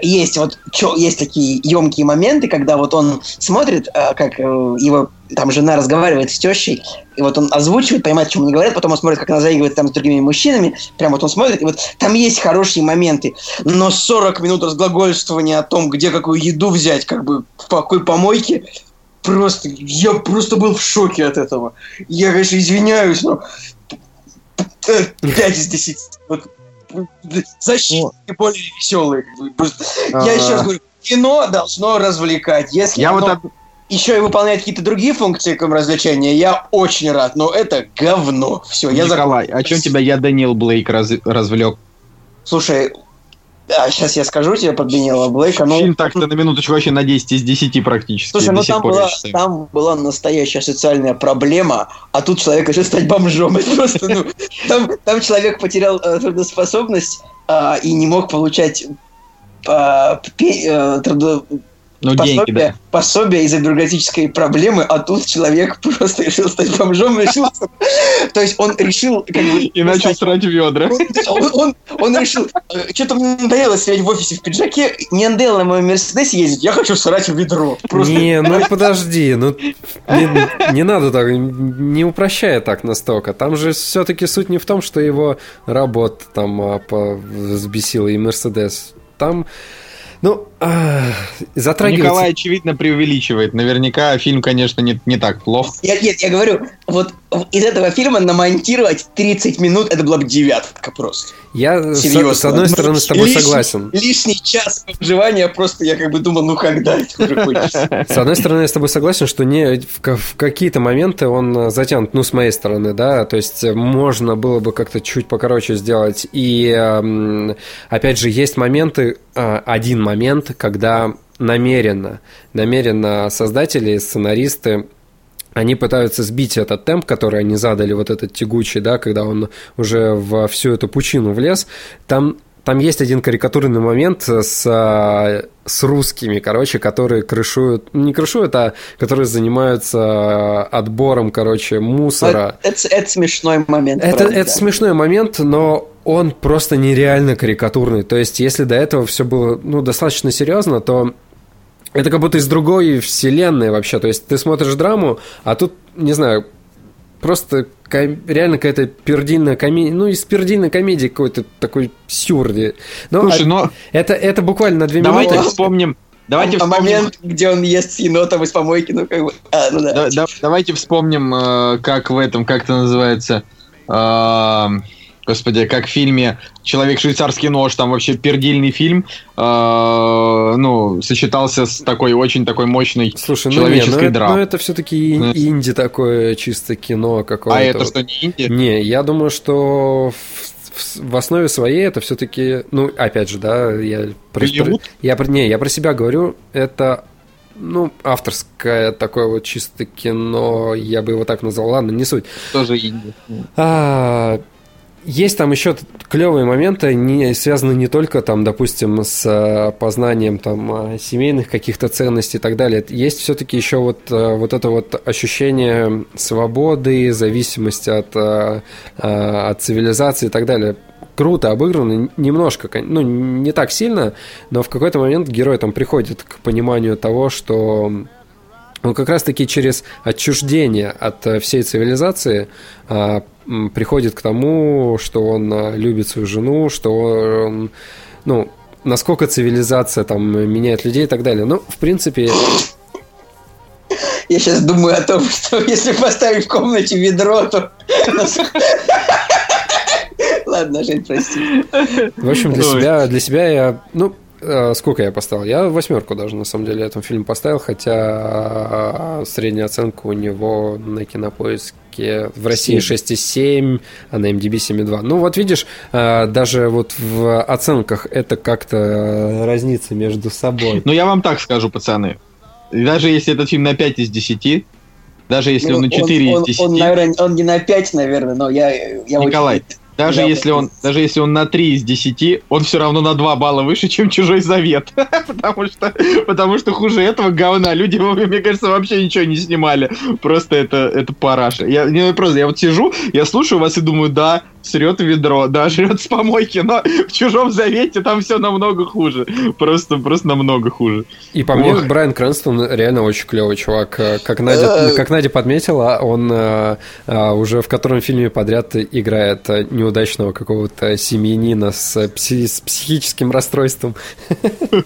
есть вот чё, есть такие емкие моменты, когда вот он смотрит, э, как э, его там жена разговаривает с тещей, и вот он озвучивает, понимает, о чем они говорят, потом он смотрит, как она заигрывает там с другими мужчинами, прям вот он смотрит, и вот там есть хорошие моменты, но 40 минут разглагольствования о том, где какую еду взять, как бы в какой помойке, просто, я просто был в шоке от этого. Я, конечно, извиняюсь, но 5 из 10. Вот, защиты более веселые. Я еще раз говорю, кино должно развлекать. Если я оно вот еще и выполняет какие-то другие функции, кроме развлечения, я очень рад, но это говно. Все, я Николай, зак... о чем тебя я Даниил Блейк раз... развлек? Слушай, а, сейчас я скажу тебе под Дэниела Блейка. Ну, Фильм так-то на минуточку вообще на 10 из 10 практически. Слушай, ну там была, там была настоящая социальная проблема, а тут человек решил стать бомжом. Это просто, ну, там, там человек потерял э, трудоспособность э, и не мог получать э, пе, э, трудо, ну, пособие, деньги, да. пособие из-за бюрократической проблемы, а тут человек просто решил стать бомжом, решил... То есть он решил... Как бы, и начал срать ведра. Он, он, решил... Э, Что-то мне надоело сидеть в офисе в пиджаке, не надоело на моем Мерседесе ездить, я хочу срать в ведро. Не, ну подожди, ну не, не надо так, не упрощая так настолько. Там же все-таки суть не в том, что его работа там а, взбесила и Мерседес. Там ну, затрагивается... Николай, очевидно, преувеличивает. Наверняка фильм, конечно, не, не так плохо. Я, нет, я говорю, вот из этого фильма намонтировать 30 минут, это была бы девятка просто. Я, Серьезно. С, с одной стороны, с тобой лишний, согласен. Лишний час выживания просто я как бы думал, ну когда это уже кончится? С одной стороны, я с тобой согласен, что не в, в какие-то моменты он затянут, ну, с моей стороны, да, то есть можно было бы как-то чуть покороче сделать. И, опять же, есть моменты, а, один момент, когда намеренно, намеренно создатели, сценаристы они пытаются сбить этот темп, который они задали, вот этот тягучий, да, когда он уже во всю эту пучину влез. Там там есть один карикатурный момент с, с русскими, короче, которые крышуют, не крышуют, а которые занимаются отбором, короче, мусора. Это, это смешной момент. Это, правда. это смешной момент, но он просто нереально карикатурный. То есть, если до этого все было ну, достаточно серьезно, то это как будто из другой вселенной вообще. То есть ты смотришь драму, а тут, не знаю, просто реально какая-то пердильная комедия, ну, из пердильной комедии какой-то такой сюрди. Но, Слушай, но... Это, это буквально на две Давайте минуты. вспомним, Давайте а вспомним... момент, где он ест с енотом из помойки, ну как бы. А, ну, да. Да, да, давайте вспомним, э, как в этом, как это называется. Э, Господи, как в фильме «Человек швейцарский нож», там вообще пердильный фильм, э, ну, сочетался с такой очень такой мощной Слушай, человеческой ну, не, драмой. Ну, это все-таки ну, инди такое чисто кино какое-то. А это что, не инди? Не, я думаю, что в, в основе своей это все-таки, ну, опять же, да, я про, я, не, я про себя говорю, это ну, авторское такое вот чисто кино, я бы его так назвал, ладно, не суть. Тоже инди. А, есть там еще клевые моменты, не, связанные не только там, допустим, с э, познанием там э, семейных каких-то ценностей и так далее. Есть все-таки еще вот, э, вот это вот ощущение свободы, зависимости от, от цивилизации и так далее. Круто обыграно, немножко, ну, не так сильно, но в какой-то момент герой там приходит к пониманию того, что он как раз-таки через отчуждение от всей цивилизации а, приходит к тому, что он а, любит свою жену, что он, ну, насколько цивилизация там меняет людей и так далее. Ну, в принципе... Я сейчас думаю о том, что если поставить в комнате ведро, то... Ладно, Жень, прости. В общем, для себя, для себя я... Ну, сколько я поставил? Я восьмерку даже, на самом деле, этому фильму поставил, хотя средняя оценка у него на кинопоиске в России 6,7, а на MDB 7,2. Ну, вот видишь, э, даже вот в оценках это как-то разнится между собой. Ну, я вам так скажу, пацаны. Даже если этот фильм на 5 из 10, даже если ну, он на 4 он, из 10... Он, он, наверное, он не на 5, наверное, но я... я Николай, очень... Даже если, он, даже если он на 3 из 10, он все равно на 2 балла выше, чем Чужой Завет. потому, что, потому что хуже этого говна люди, мне кажется, вообще ничего не снимали. Просто это, это параша. Я, не, просто, я вот сижу, я слушаю вас и думаю, да, срет ведро, да, жрет с помойки, но в Чужом Завете там все намного хуже. Просто, просто намного хуже. И по мне, Брайан Крэнстон реально очень клевый чувак. Как Надя, как Надя подметила, он э, э, уже в котором фильме подряд играет неудачного какого-то семьянина с, пси с психическим расстройством.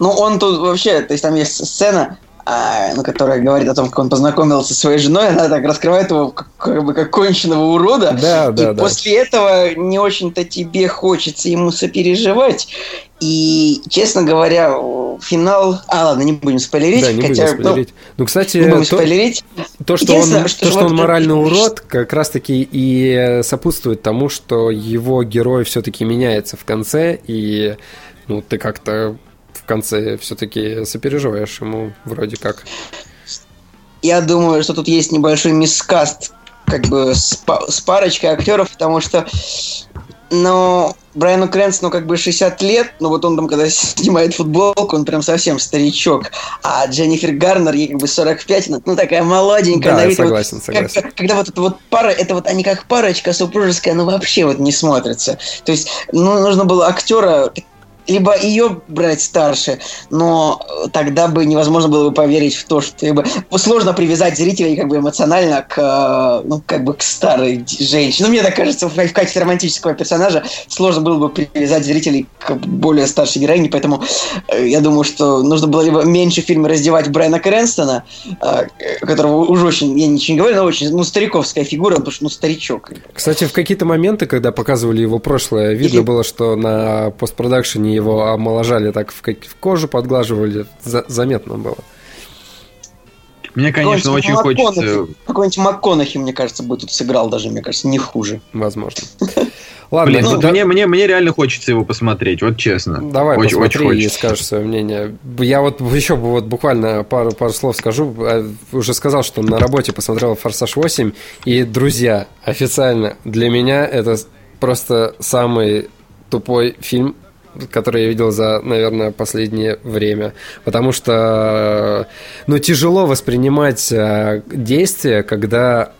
Ну, он тут вообще, то есть там есть сцена, ну, которая говорит о том, как он познакомился со своей женой, она так раскрывает его как, как бы как конченного урода. Да, да, и да. после этого не очень-то тебе хочется ему сопереживать. И, честно говоря, финал... А, ладно, не будем спойлерить. Да, не хотя, будем спойлерить. Ну, ну кстати, не будем то, спойлерить. то, что он, что, то, что он моральный урод, как раз-таки и сопутствует тому, что его герой все-таки меняется в конце, и ну, ты как-то в конце все-таки сопереживаешь ему вроде как. Я думаю, что тут есть небольшой мискаст как бы с, с парочкой актеров, потому что но Брайану Крэнстону как бы 60 лет, но вот он там, когда снимает футболку, он прям совсем старичок. А Дженнифер Гарнер, ей как бы 45, ну, ну такая молоденькая. Да, согласен, вот, согласен. Как, когда вот эта вот пара, это вот они как парочка супружеская, ну вообще вот не смотрятся. То есть, ну, нужно было актера либо ее брать старше, но тогда бы невозможно было бы поверить в то, что бы, сложно привязать зрителей как бы эмоционально к, э, ну, как бы к старой женщине. Ну, мне так кажется, в, качестве романтического персонажа сложно было бы привязать зрителей к более старшей героине, поэтому э, я думаю, что нужно было либо меньше в фильме раздевать Брайана Крэнстона, э, которого уже очень, я ничего не говорю, но очень, ну, стариковская фигура, потому что, ну, старичок. Кстати, в какие-то моменты, когда показывали его прошлое, видно Или... было, что на постпродакшене его омоложали так в, в кожу, подглаживали, за, заметно было. Мне, конечно, очень хочется... Какой-нибудь МакКонахи, мне кажется, бы тут сыграл даже, мне кажется, не хуже. Возможно. Ладно, Блин, ну, да... мне, мне, мне реально хочется его посмотреть, вот честно. Давай, очень, посмотри очень и скажешь свое мнение. Я вот еще вот буквально пару, пару слов скажу. А, уже сказал, что на работе посмотрел «Форсаж 8», и, друзья, официально для меня это просто самый тупой фильм который я видел за, наверное, последнее время. Потому что, ну, тяжело воспринимать э, действия, когда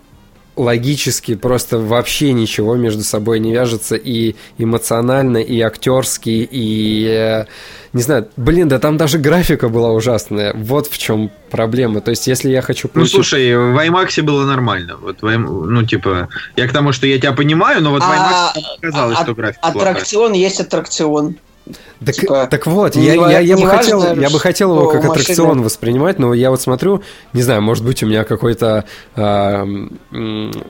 логически просто вообще ничего между собой не вяжется и эмоционально, и актерски, и э, не знаю, блин, да там даже графика была ужасная. Вот в чем проблема. То есть, если я хочу ну, получить... Ну, слушай, в IMAX было нормально. Вот, ну, типа, я к тому, что я тебя понимаю, но вот в IMAX а, казалось, а, что графика Аттракцион плохая. есть аттракцион. Так, типа, так вот, не, я, я, я, бы хотел, я бы хотел его как аттракцион воспринимать, но я вот смотрю, не знаю, может быть, у меня какой-то э,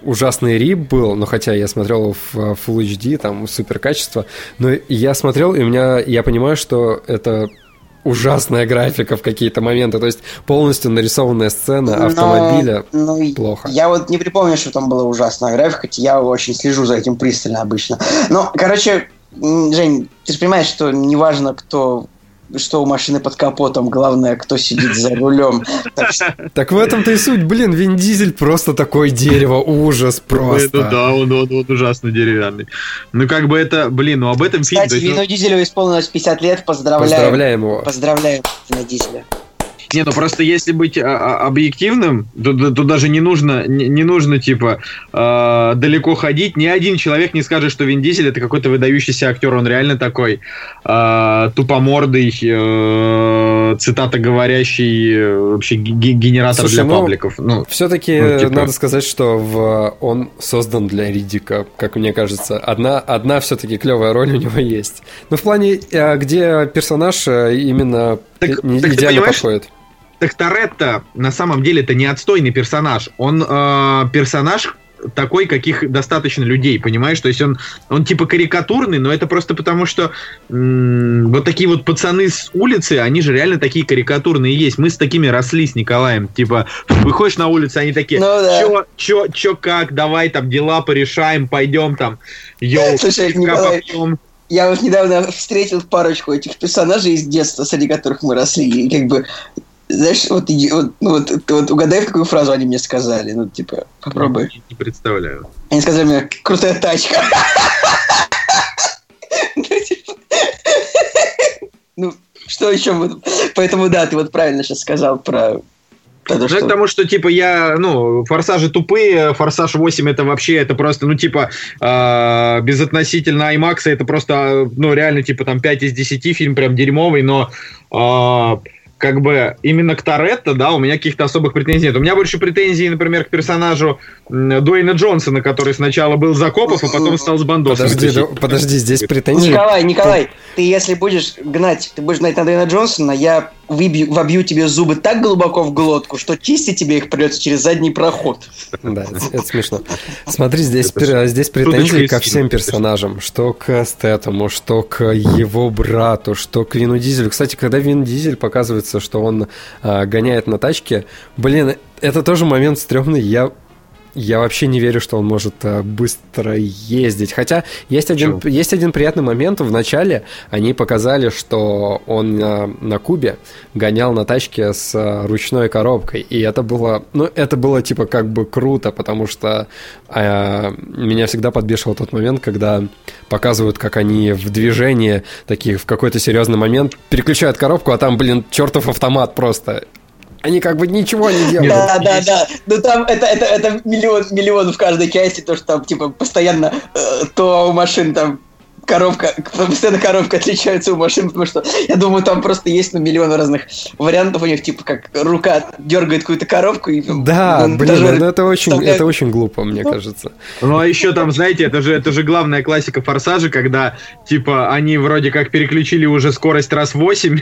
ужасный рип был, но хотя я смотрел в Full HD, там супер качество, но я смотрел, и у меня, я понимаю, что это ужасная графика в какие-то моменты, то есть полностью нарисованная сцена автомобиля но, ну, плохо. Я вот не припомню, что там была ужасная графика, хотя я очень слежу за этим пристально обычно. Но, короче, Жень, ты же понимаешь, что неважно, кто что у машины под капотом, главное, кто сидит за рулем. Так, в этом-то и суть. Блин, Вин Дизель просто такое дерево, ужас просто. Это да, он, он, он ужасно деревянный. Ну, как бы это, блин, ну об этом фильм... Кстати, Вину ну Дизелю исполнилось 50 лет, поздравляем. Поздравляем его. Поздравляем Вина Дизеля. Не, ну просто если быть а, а, объективным, то, то даже не нужно, не, не нужно типа э, далеко ходить. Ни один человек не скажет, что Вин Дизель это какой-то выдающийся актер. Он реально такой э, тупомордый, э, цитата говорящий, э, вообще генератор Слушай, для ну, пабликов. Ну, все-таки ну, типа... надо сказать, что в, он создан для Ридика, как мне кажется. Одна, одна все-таки клевая роль у него есть. Но в плане, э, где персонаж э, именно так, не, так идеально подходит. Так Торетто на самом деле это не отстойный персонаж. Он э, персонаж такой, каких достаточно людей, понимаешь? То есть он, он типа карикатурный, но это просто потому, что м- вот такие вот пацаны с улицы, они же реально такие карикатурные есть. Мы с такими росли с Николаем. Типа, выходишь на улицу, они такие, ну, да. чё, чё, чё, как, давай там дела порешаем, пойдем там, йоу, Слушай, Николай, попьем. Я вот недавно встретил парочку этих персонажей из детства, среди которых мы росли, и как бы знаешь, вот, вот, ну, вот, вот угадай, какую фразу они мне сказали. Ну, типа, попробуй. Не, не представляю. Они сказали мне, крутая тачка. Ну, что еще? Поэтому, да, ты вот правильно сейчас сказал про это ну, что? к тому, что, типа, я, ну, форсажи тупые, форсаж 8 это вообще, это просто, ну, типа, э, безотносительно IMAX, это просто, ну, реально, типа, там 5 из 10 фильм прям дерьмовый, но э, как бы именно к Торетто, да, у меня каких-то особых претензий нет. У меня больше претензий, например, к персонажу Дуэйна Джонсона, который сначала был за копов, а потом стал с бандосом. Подожди, да, подожди, здесь претензии. Николай, Николай, ты если будешь гнать, ты будешь гнать на Дуэйна Джонсона, я выбью, вобью тебе зубы так глубоко в глотку, что чистить тебе их придется через задний проход. Да, это, смешно. Смотри, здесь, здесь претензии ко всем персонажам. Что к Стэтому, что к его брату, что к Вину Дизелю. Кстати, когда Вин Дизель показывается, что он а, гоняет на тачке, блин, это тоже момент стрёмный. Я я вообще не верю, что он может э, быстро ездить. Хотя есть один, есть один приятный момент. В начале они показали, что он на, на Кубе гонял на тачке с э, ручной коробкой. И это было, ну, это было типа как бы круто, потому что э, меня всегда подбешивал тот момент, когда показывают, как они в движении, такие в какой-то серьезный момент переключают коробку, а там, блин, чертов автомат просто. Они как бы ничего не делают. Да, да, да. Ну там это, это, это миллион, миллион в каждой части, то, что там типа постоянно э, то у машин там коробка, постоянно коробка отличается у машин, потому что я думаю, там просто есть ну, миллион разных вариантов у них, типа как рука дергает какую-то коробку. И, да, ну, блин, ну, это очень, вставляет... это очень глупо, мне ну, кажется. Ну а еще там, знаете, это же, это же главная классика форсажа, когда типа они вроде как переключили уже скорость раз 8.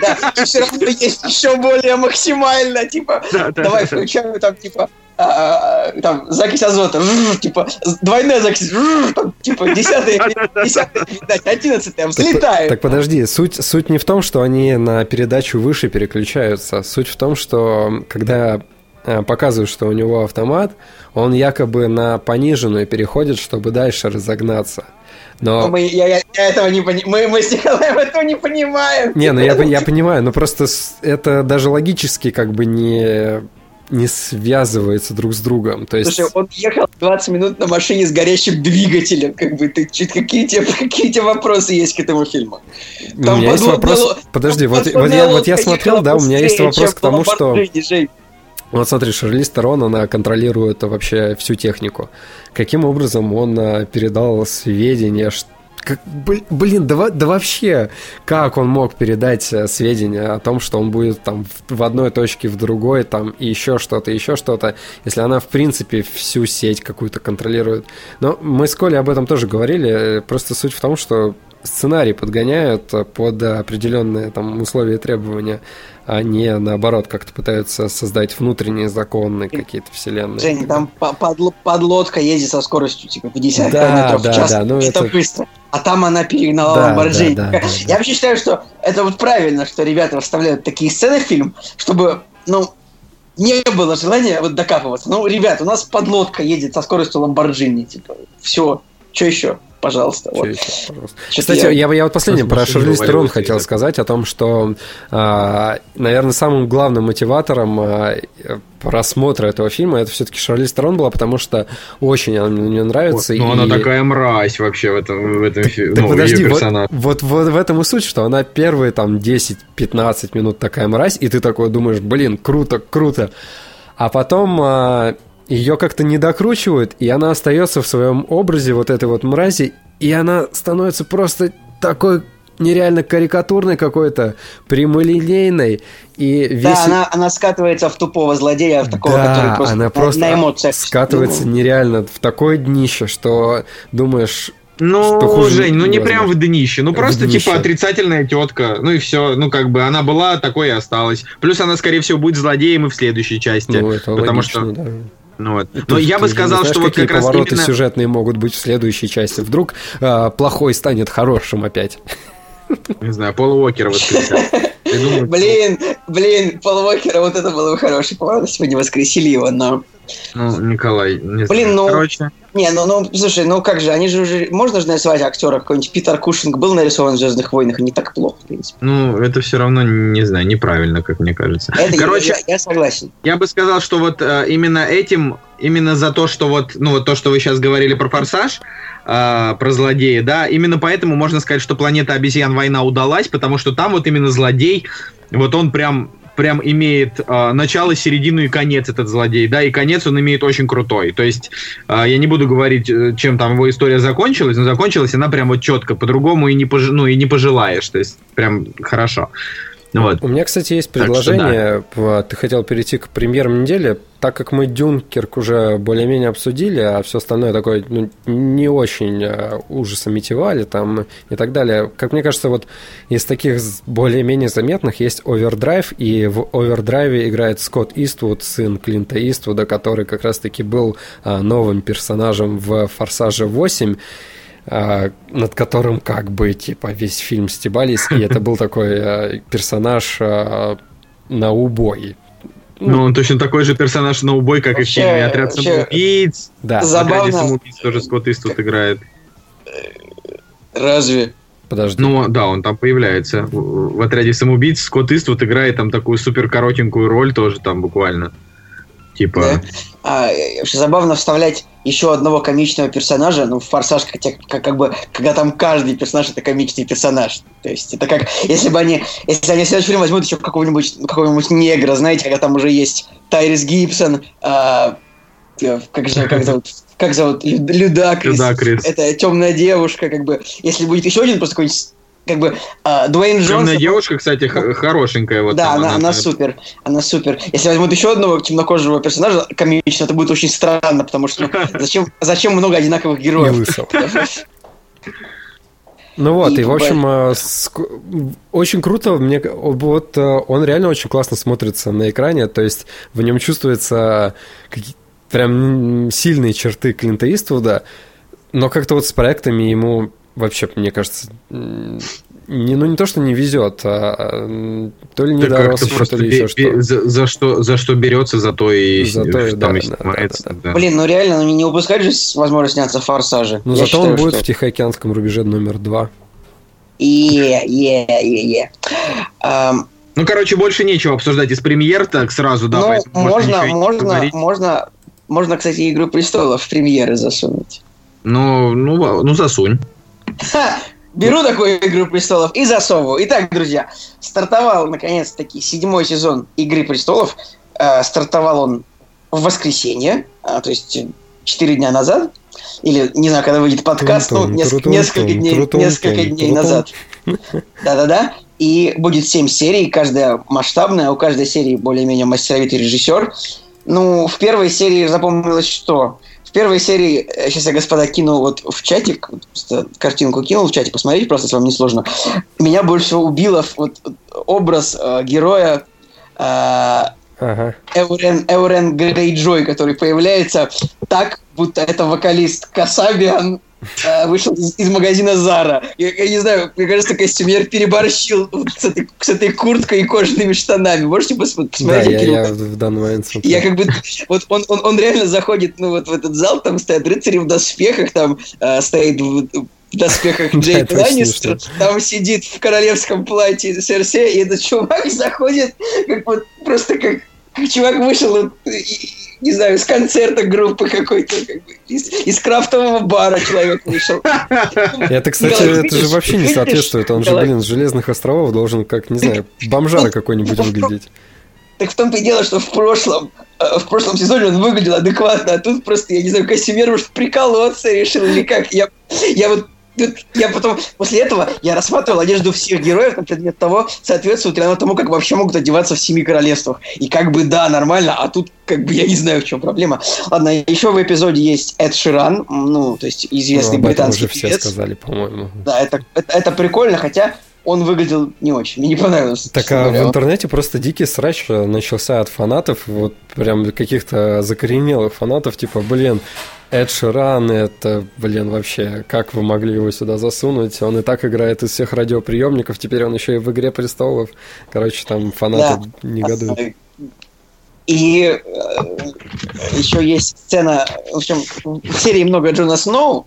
Да, и все равно есть еще более максимально, типа, да, да, давай да, включаем там, типа, а, а, там, закись азота, типа, двойная закись, там, типа, десятая, десятая, одиннадцатая, взлетает. Так, так подожди, суть, суть не в том, что они на передачу выше переключаются, суть в том, что когда э, показывают, что у него автомат, он якобы на пониженную переходит, чтобы дальше разогнаться. Но... Мы, я, я, я этого не понимаю. Мы, мы с Николаем этого не понимаем. Не, ну я, я понимаю, но просто это даже логически как бы не не связывается друг с другом. То есть... Слушай, он ехал 20 минут на машине с горящим двигателем. Как бы ты какие тебе, какие тебе вопросы есть к этому фильму? Там у меня есть вопрос. Подожди, вот, вот, я, вот я смотрел, да, у меня есть вопрос к тому, что. Вот смотри, Шарлиз Терон, она контролирует вообще всю технику. Каким образом он а, передал сведения, что как, блин, да, да вообще, как он мог передать э, сведения о том, что он будет там в, одной точке, в другой, там, и еще что-то, еще что-то, если она, в принципе, всю сеть какую-то контролирует. Но мы с Колей об этом тоже говорили, э, просто суть в том, что сценарий подгоняют под определенные там условия и требования, а не наоборот как-то пытаются создать внутренние законы какие-то вселенные. Жень, там под, подлодка ездит со скоростью типа 50 да, км да, в час. Да, ну это, это быстро. А там она перегнала да, Ламборджини. Да, да, да, Я вообще считаю, что это вот правильно, что ребята вставляют такие сцены в фильм, чтобы, ну, не было желания вот докапываться. Ну, ребят, у нас подлодка едет со скоростью Ламборджини, типа, все, что еще? Пожалуйста. Вот. Кстати, я, я, я вот последнее про Шарли Стерон хотел сказать о том, что, э, наверное, самым главным мотиватором э, просмотра этого фильма это все-таки Шарли Стерон была, потому что очень она мне нравится. Ну, и... она такая мразь вообще в этом, в этом фильме. Так ну, подожди, вот, вот, вот в этом и суть, что она первые там 10-15 минут такая мразь, и ты такой думаешь, блин, круто, круто. А потом а, ее как-то не докручивают, и она остается в своем образе вот этой вот мрази, и она становится просто такой нереально карикатурной какой-то, прямолинейной. И весь... Да, она, она скатывается в тупого злодея, в такого, да, который просто, она просто на эмоциях. скатывается ну... нереально в такое днище, что думаешь, ну, что хуже Жень, ну не прям в днище, ну просто днище. типа отрицательная тетка, ну и все, ну как бы она была такой и осталась. Плюс она, скорее всего, будет злодеем и в следующей части, ну, это потому логично, что. Да. Ну, вот. Но ты, я бы сказал, знаешь, что вот как раз повороты именно... сюжетные могут быть в следующей части. Вдруг э, плохой станет хорошим опять. Не знаю, Пол Уокера воскресят. Блин, блин, Пол Уокера, вот это было бы хороший поворот, если бы не воскресили его, но... Ну, Николай, не Блин, ну... Короче... Не, ну, ну, слушай, ну как же, они же уже... Можно же нарисовать актера какой-нибудь Питер Кушинг был нарисован в «Звездных войнах», и не так плохо, в принципе. Ну, это все равно, не знаю, неправильно, как мне кажется. Это Короче, я, я согласен. Я бы сказал, что вот э, именно этим, именно за то, что вот, ну, вот то, что вы сейчас говорили про «Форсаж», э, про злодея, да, именно поэтому можно сказать, что «Планета обезьян. Война» удалась, потому что там вот именно злодей, вот он прям прям имеет э, начало, середину и конец этот злодей, да, и конец он имеет очень крутой. То есть э, я не буду говорить, э, чем там его история закончилась, но закончилась она прям вот четко, по-другому и не, пож... ну, и не пожелаешь, то есть прям хорошо. Вот. У меня, кстати, есть предложение. Да. Ты хотел перейти к премьерам недели. Так как мы Дюнкерк уже более-менее обсудили, а все остальное такое ну, не очень а, ужасом метивали там и так далее. Как мне кажется, вот из таких более-менее заметных есть Овердрайв, и в Овердрайве играет Скотт Иствуд, сын Клинта Иствуда, который как раз-таки был а, новым персонажем в «Форсаже 8». А, над которым как бы типа весь фильм стебались, и это был такой а, персонаж а, на убой. Ну, он точно такой же персонаж на убой, как вообще, и в фильме «Отряд самоубийц». Да. Забавно. «Отряд самоубийц» тоже Скотт Иствуд играет. Разве? Подожди. Ну, да, он там появляется. В «Отряде самоубийц» Скотт Иствуд играет там такую супер коротенькую роль тоже там буквально. Типа... Да. А, забавно вставлять еще одного комичного персонажа, ну, в «Форсаж», как, как, как бы, когда там каждый персонаж — это комичный персонаж. То есть это как, если бы они, если они в следующий фильм возьмут еще какого-нибудь, какого-нибудь негра, знаете, когда там уже есть Тайрис Гибсон, а, как же, как зовут, как зовут, Людакрис, Людакрис. это темная девушка, как бы, если будет еще один просто какой-нибудь как бы э, Дуэйн Джонсон... Темная девушка, кстати, хорошенькая. Вот да, там, она, она, она супер. Она супер. Если возьмут еще одного темнокожего персонажа комичного, это будет очень странно, потому что зачем, зачем много одинаковых героев? Ну вот, и, и в общем, э, ск- очень круто, мне вот э, он реально очень классно смотрится на экране, то есть в нем чувствуется какие прям сильные черты Клинта Иствуда, но как-то вот с проектами ему вообще, мне кажется, не, ну не то, что не везет, а, а то ли не дорос еще, то ли еще что. За, за что. За что берется, за то и за то, и, да, да, да, да, да. Блин, ну реально, ну не упускать же возможность сняться в «Форсаже». Ну зато считаю, он будет что... в Тихоокеанском рубеже номер два. Е, е, е, е. Ну, короче, больше нечего обсуждать из премьер, так сразу, да. Ну, можно, можно, можно, можно, кстати, «Игру престолов» в премьеры засунуть. Ну, ну, ну засунь. Беру такую «Игру престолов» и засовываю. Итак, друзья, стартовал, наконец-таки, седьмой сезон «Игры престолов». Э, стартовал он в воскресенье, а, то есть четыре дня назад. Или, не знаю, когда выйдет подкаст, ну, несколько, несколько дней, несколько дней назад. Да-да-да. И будет семь серий, каждая масштабная, у каждой серии более-менее мастеровитый режиссер. Ну, в первой серии запомнилось что? В первой серии, сейчас э, я, господа, кину вот в чатик, картинку кинул в чатик, посмотрите, просто, если вам не сложно. Меня больше всего убило вот образ э, героя э, ага. Эурен, Эурен Грейджой, который появляется так, будто это вокалист Касабиан вышел из, из магазина Зара. Я, я не знаю, мне кажется, костюмер переборщил с этой, с этой курткой и кожаными штанами. Можете посмотреть? Да, я, я в данный момент смотрю. Я как бы... Вот он, он, он реально заходит ну, вот в этот зал, там стоят рыцари в доспехах, там э, стоит в, в доспехах Джейк Ланнистер, там сидит в королевском платье Серсея, и этот чувак заходит как вот просто как, как чувак вышел не знаю, из концерта группы какой-то, как бы, из, из крафтового бара человек вышел. Это, кстати, это же вообще не соответствует. Он же, блин, с Железных островов должен, как, не знаю, бомжара какой-нибудь выглядеть. Так в том-то и дело, что в прошлом, э, в прошлом сезоне он выглядел адекватно, а тут просто, я не знаю, костюмер может приколоться решил или как. Я, я вот я потом, после этого, я рассматривал одежду всех героев на предмет того, соответствует ли она тому, как вообще могут одеваться в Семи Королевствах. И как бы, да, нормально, а тут, как бы, я не знаю, в чем проблема. Ладно, еще в эпизоде есть Эд Ширан, ну, то есть известный ну, британский уже певец. все сказали, по-моему. Да, это, это, это прикольно, хотя он выглядел не очень, мне не понравилось. Так а в интернете просто дикий срач начался от фанатов, вот прям каких-то закоренелых фанатов, типа, блин, Эд Ширан, это, блин, вообще, как вы могли его сюда засунуть? Он и так играет из всех радиоприемников, теперь он еще и в «Игре престолов». Короче, там фанаты да. негодуют. И э, еще есть сцена, в общем, в серии много Джона Сноу,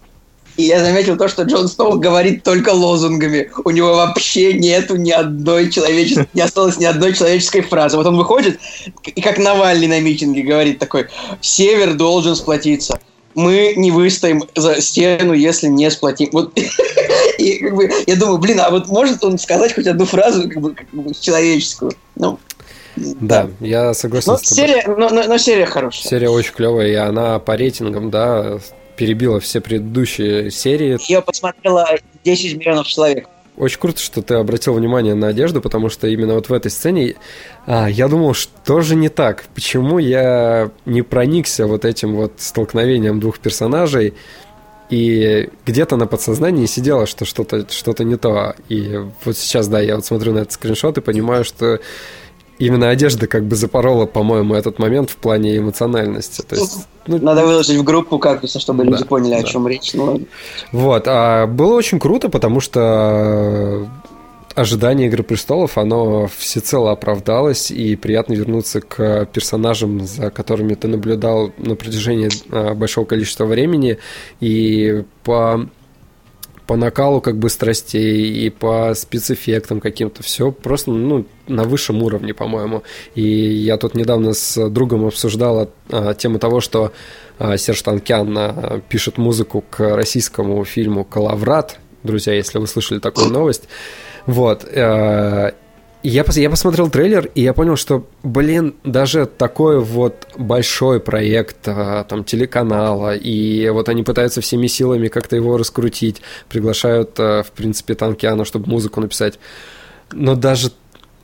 и я заметил то, что Джон Сноу говорит только лозунгами. У него вообще нету ни одной человеческой, не осталось ни одной человеческой фразы. Вот он выходит, и как Навальный на митинге говорит такой, «Север должен сплотиться» мы не выстоим за стену, если не сплотим. Вот, и как бы, я думаю, блин, а вот может он сказать хоть одну фразу как бы, как бы человеческую? Ну, да, да, я согласен но с тобой. Серия, но, но, но серия хорошая. Серия очень клевая, и она по рейтингам, да, перебила все предыдущие серии. Ее посмотрела 10 миллионов человек. Очень круто, что ты обратил внимание на одежду, потому что именно вот в этой сцене а, я думал, что же не так? Почему я не проникся вот этим вот столкновением двух персонажей? И где-то на подсознании сидело, что что-то что не то. И вот сейчас, да, я вот смотрю на этот скриншот и понимаю, что именно одежда как бы запорола, по-моему, этот момент в плане эмоциональности. То есть, ну, Надо выложить в группу кактуса, чтобы да, люди поняли, да. о чем речь. Ну, ладно. Вот, а было очень круто, потому что ожидание Игры престолов, оно всецело оправдалось, и приятно вернуться к персонажам, за которыми ты наблюдал на протяжении а, большого количества времени, и по по накалу как бы страстей и по спецэффектам каким-то. Все просто ну, на высшем уровне, по-моему. И я тут недавно с другом обсуждал а, тему того, что а, Серж Танкян а, пишет музыку к российскому фильму «Калаврат». Друзья, если вы слышали такую новость. Вот. Э, я, пос, я посмотрел трейлер, и я понял, что, блин, даже такой вот большой проект а, там телеканала, и вот они пытаются всеми силами как-то его раскрутить, приглашают, а, в принципе, Танкиана, чтобы музыку написать. Но даже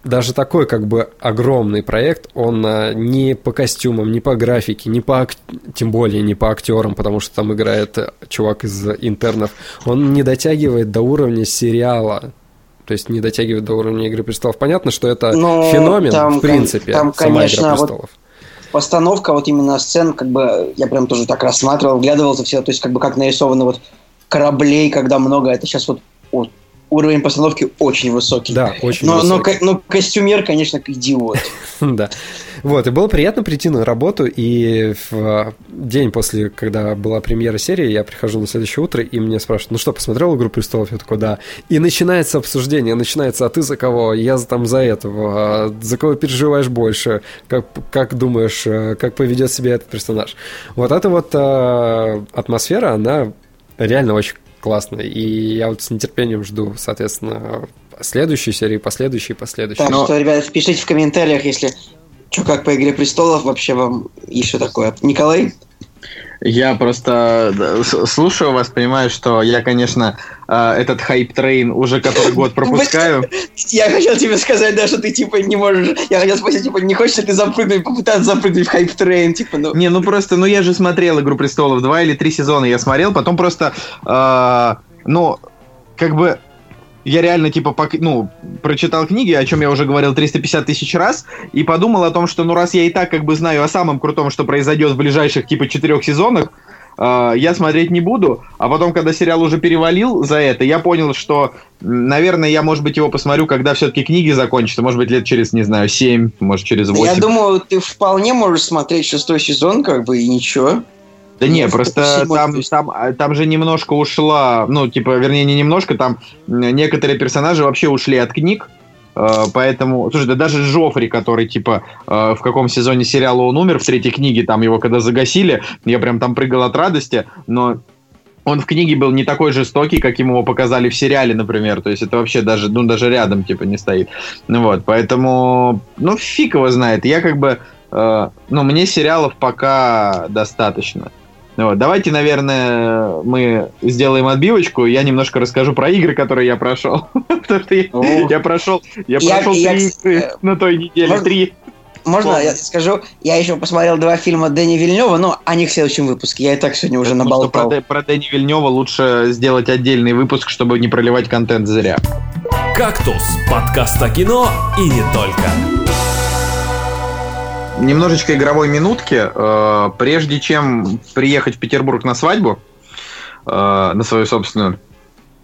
даже такой как бы огромный проект, он а, не по костюмам, не по графике, не по тем более не по актерам, потому что там играет чувак из интернов, он не дотягивает до уровня сериала то есть не дотягивает до уровня Игры престолов. Понятно, что это Но ну, феномен, там, в принципе, там, сама конечно, Игра престолов. Вот постановка вот именно сцен, как бы я прям тоже так рассматривал, вглядывался все, то есть как бы как нарисовано вот кораблей, когда много, это сейчас вот, вот уровень постановки очень высокий. Да, очень но, высокий. Но, но костюмер, конечно, идиот. Да. Вот, и было приятно прийти на работу, и в день после, когда была премьера серии, я прихожу на следующее утро, и мне спрашивают, ну что, посмотрел «Игру престолов»? Я такой, да. И начинается обсуждение, начинается, а ты за кого? Я там за этого. А за кого переживаешь больше? Как, как думаешь, э, как поведет себя этот персонаж? Вот эта вот а, атмосфера, она реально очень классно. И я вот с нетерпением жду, соответственно, следующей серии, последующей, последующей. Так Но... что, ребят, пишите в комментариях, если что как по Игре Престолов вообще вам еще такое. Николай? Я просто слушаю вас, понимаю, что я, конечно, э, этот hype train уже который год пропускаю. Я хотел тебе сказать, да, что ты, типа, не можешь... Я хотел спросить, типа, не хочешь ли ты запрыгнуть, попытаться запрыгнуть в hype train, типа, ну... Не, ну просто, ну я же смотрел «Игру престолов», два или три сезона я смотрел, потом просто, э, ну, как бы я реально, типа, пок... ну, прочитал книги, о чем я уже говорил 350 тысяч раз, и подумал о том, что, ну, раз я и так, как бы, знаю о самом крутом, что произойдет в ближайших, типа, четырех сезонах, э, я смотреть не буду, а потом, когда сериал уже перевалил за это, я понял, что, наверное, я, может быть, его посмотрю, когда все-таки книги закончатся, может быть, лет через, не знаю, 7, может, через 8. Я думаю, ты вполне можешь смотреть шестой сезон, как бы, и ничего. Да не, просто там, там, а, там же немножко ушла, ну, типа, вернее, не немножко, там некоторые персонажи вообще ушли от книг, э, Поэтому, слушай, да даже Жофри, который, типа, э, в каком сезоне сериала он умер, в третьей книге, там его когда загасили, я прям там прыгал от радости, но он в книге был не такой жестокий, каким его показали в сериале, например. То есть это вообще даже, ну, даже рядом, типа, не стоит. Ну вот, поэтому, ну, фиг его знает. Я как бы, э, ну, мне сериалов пока достаточно. Вот. Давайте, наверное, мы сделаем отбивочку. Я немножко расскажу про игры, которые я прошел. Потому что я прошел, я прошел три игры на той неделе. Три. Можно я скажу? Я еще посмотрел два фильма Дэни Вильнева, но о них в следующем выпуске. Я и так сегодня уже наболтал. Про, про Дэни Вильнева лучше сделать отдельный выпуск, чтобы не проливать контент зря. «Кактус» – подкаст о кино и не только немножечко игровой минутки. Э, прежде чем приехать в Петербург на свадьбу, э, на свою собственную,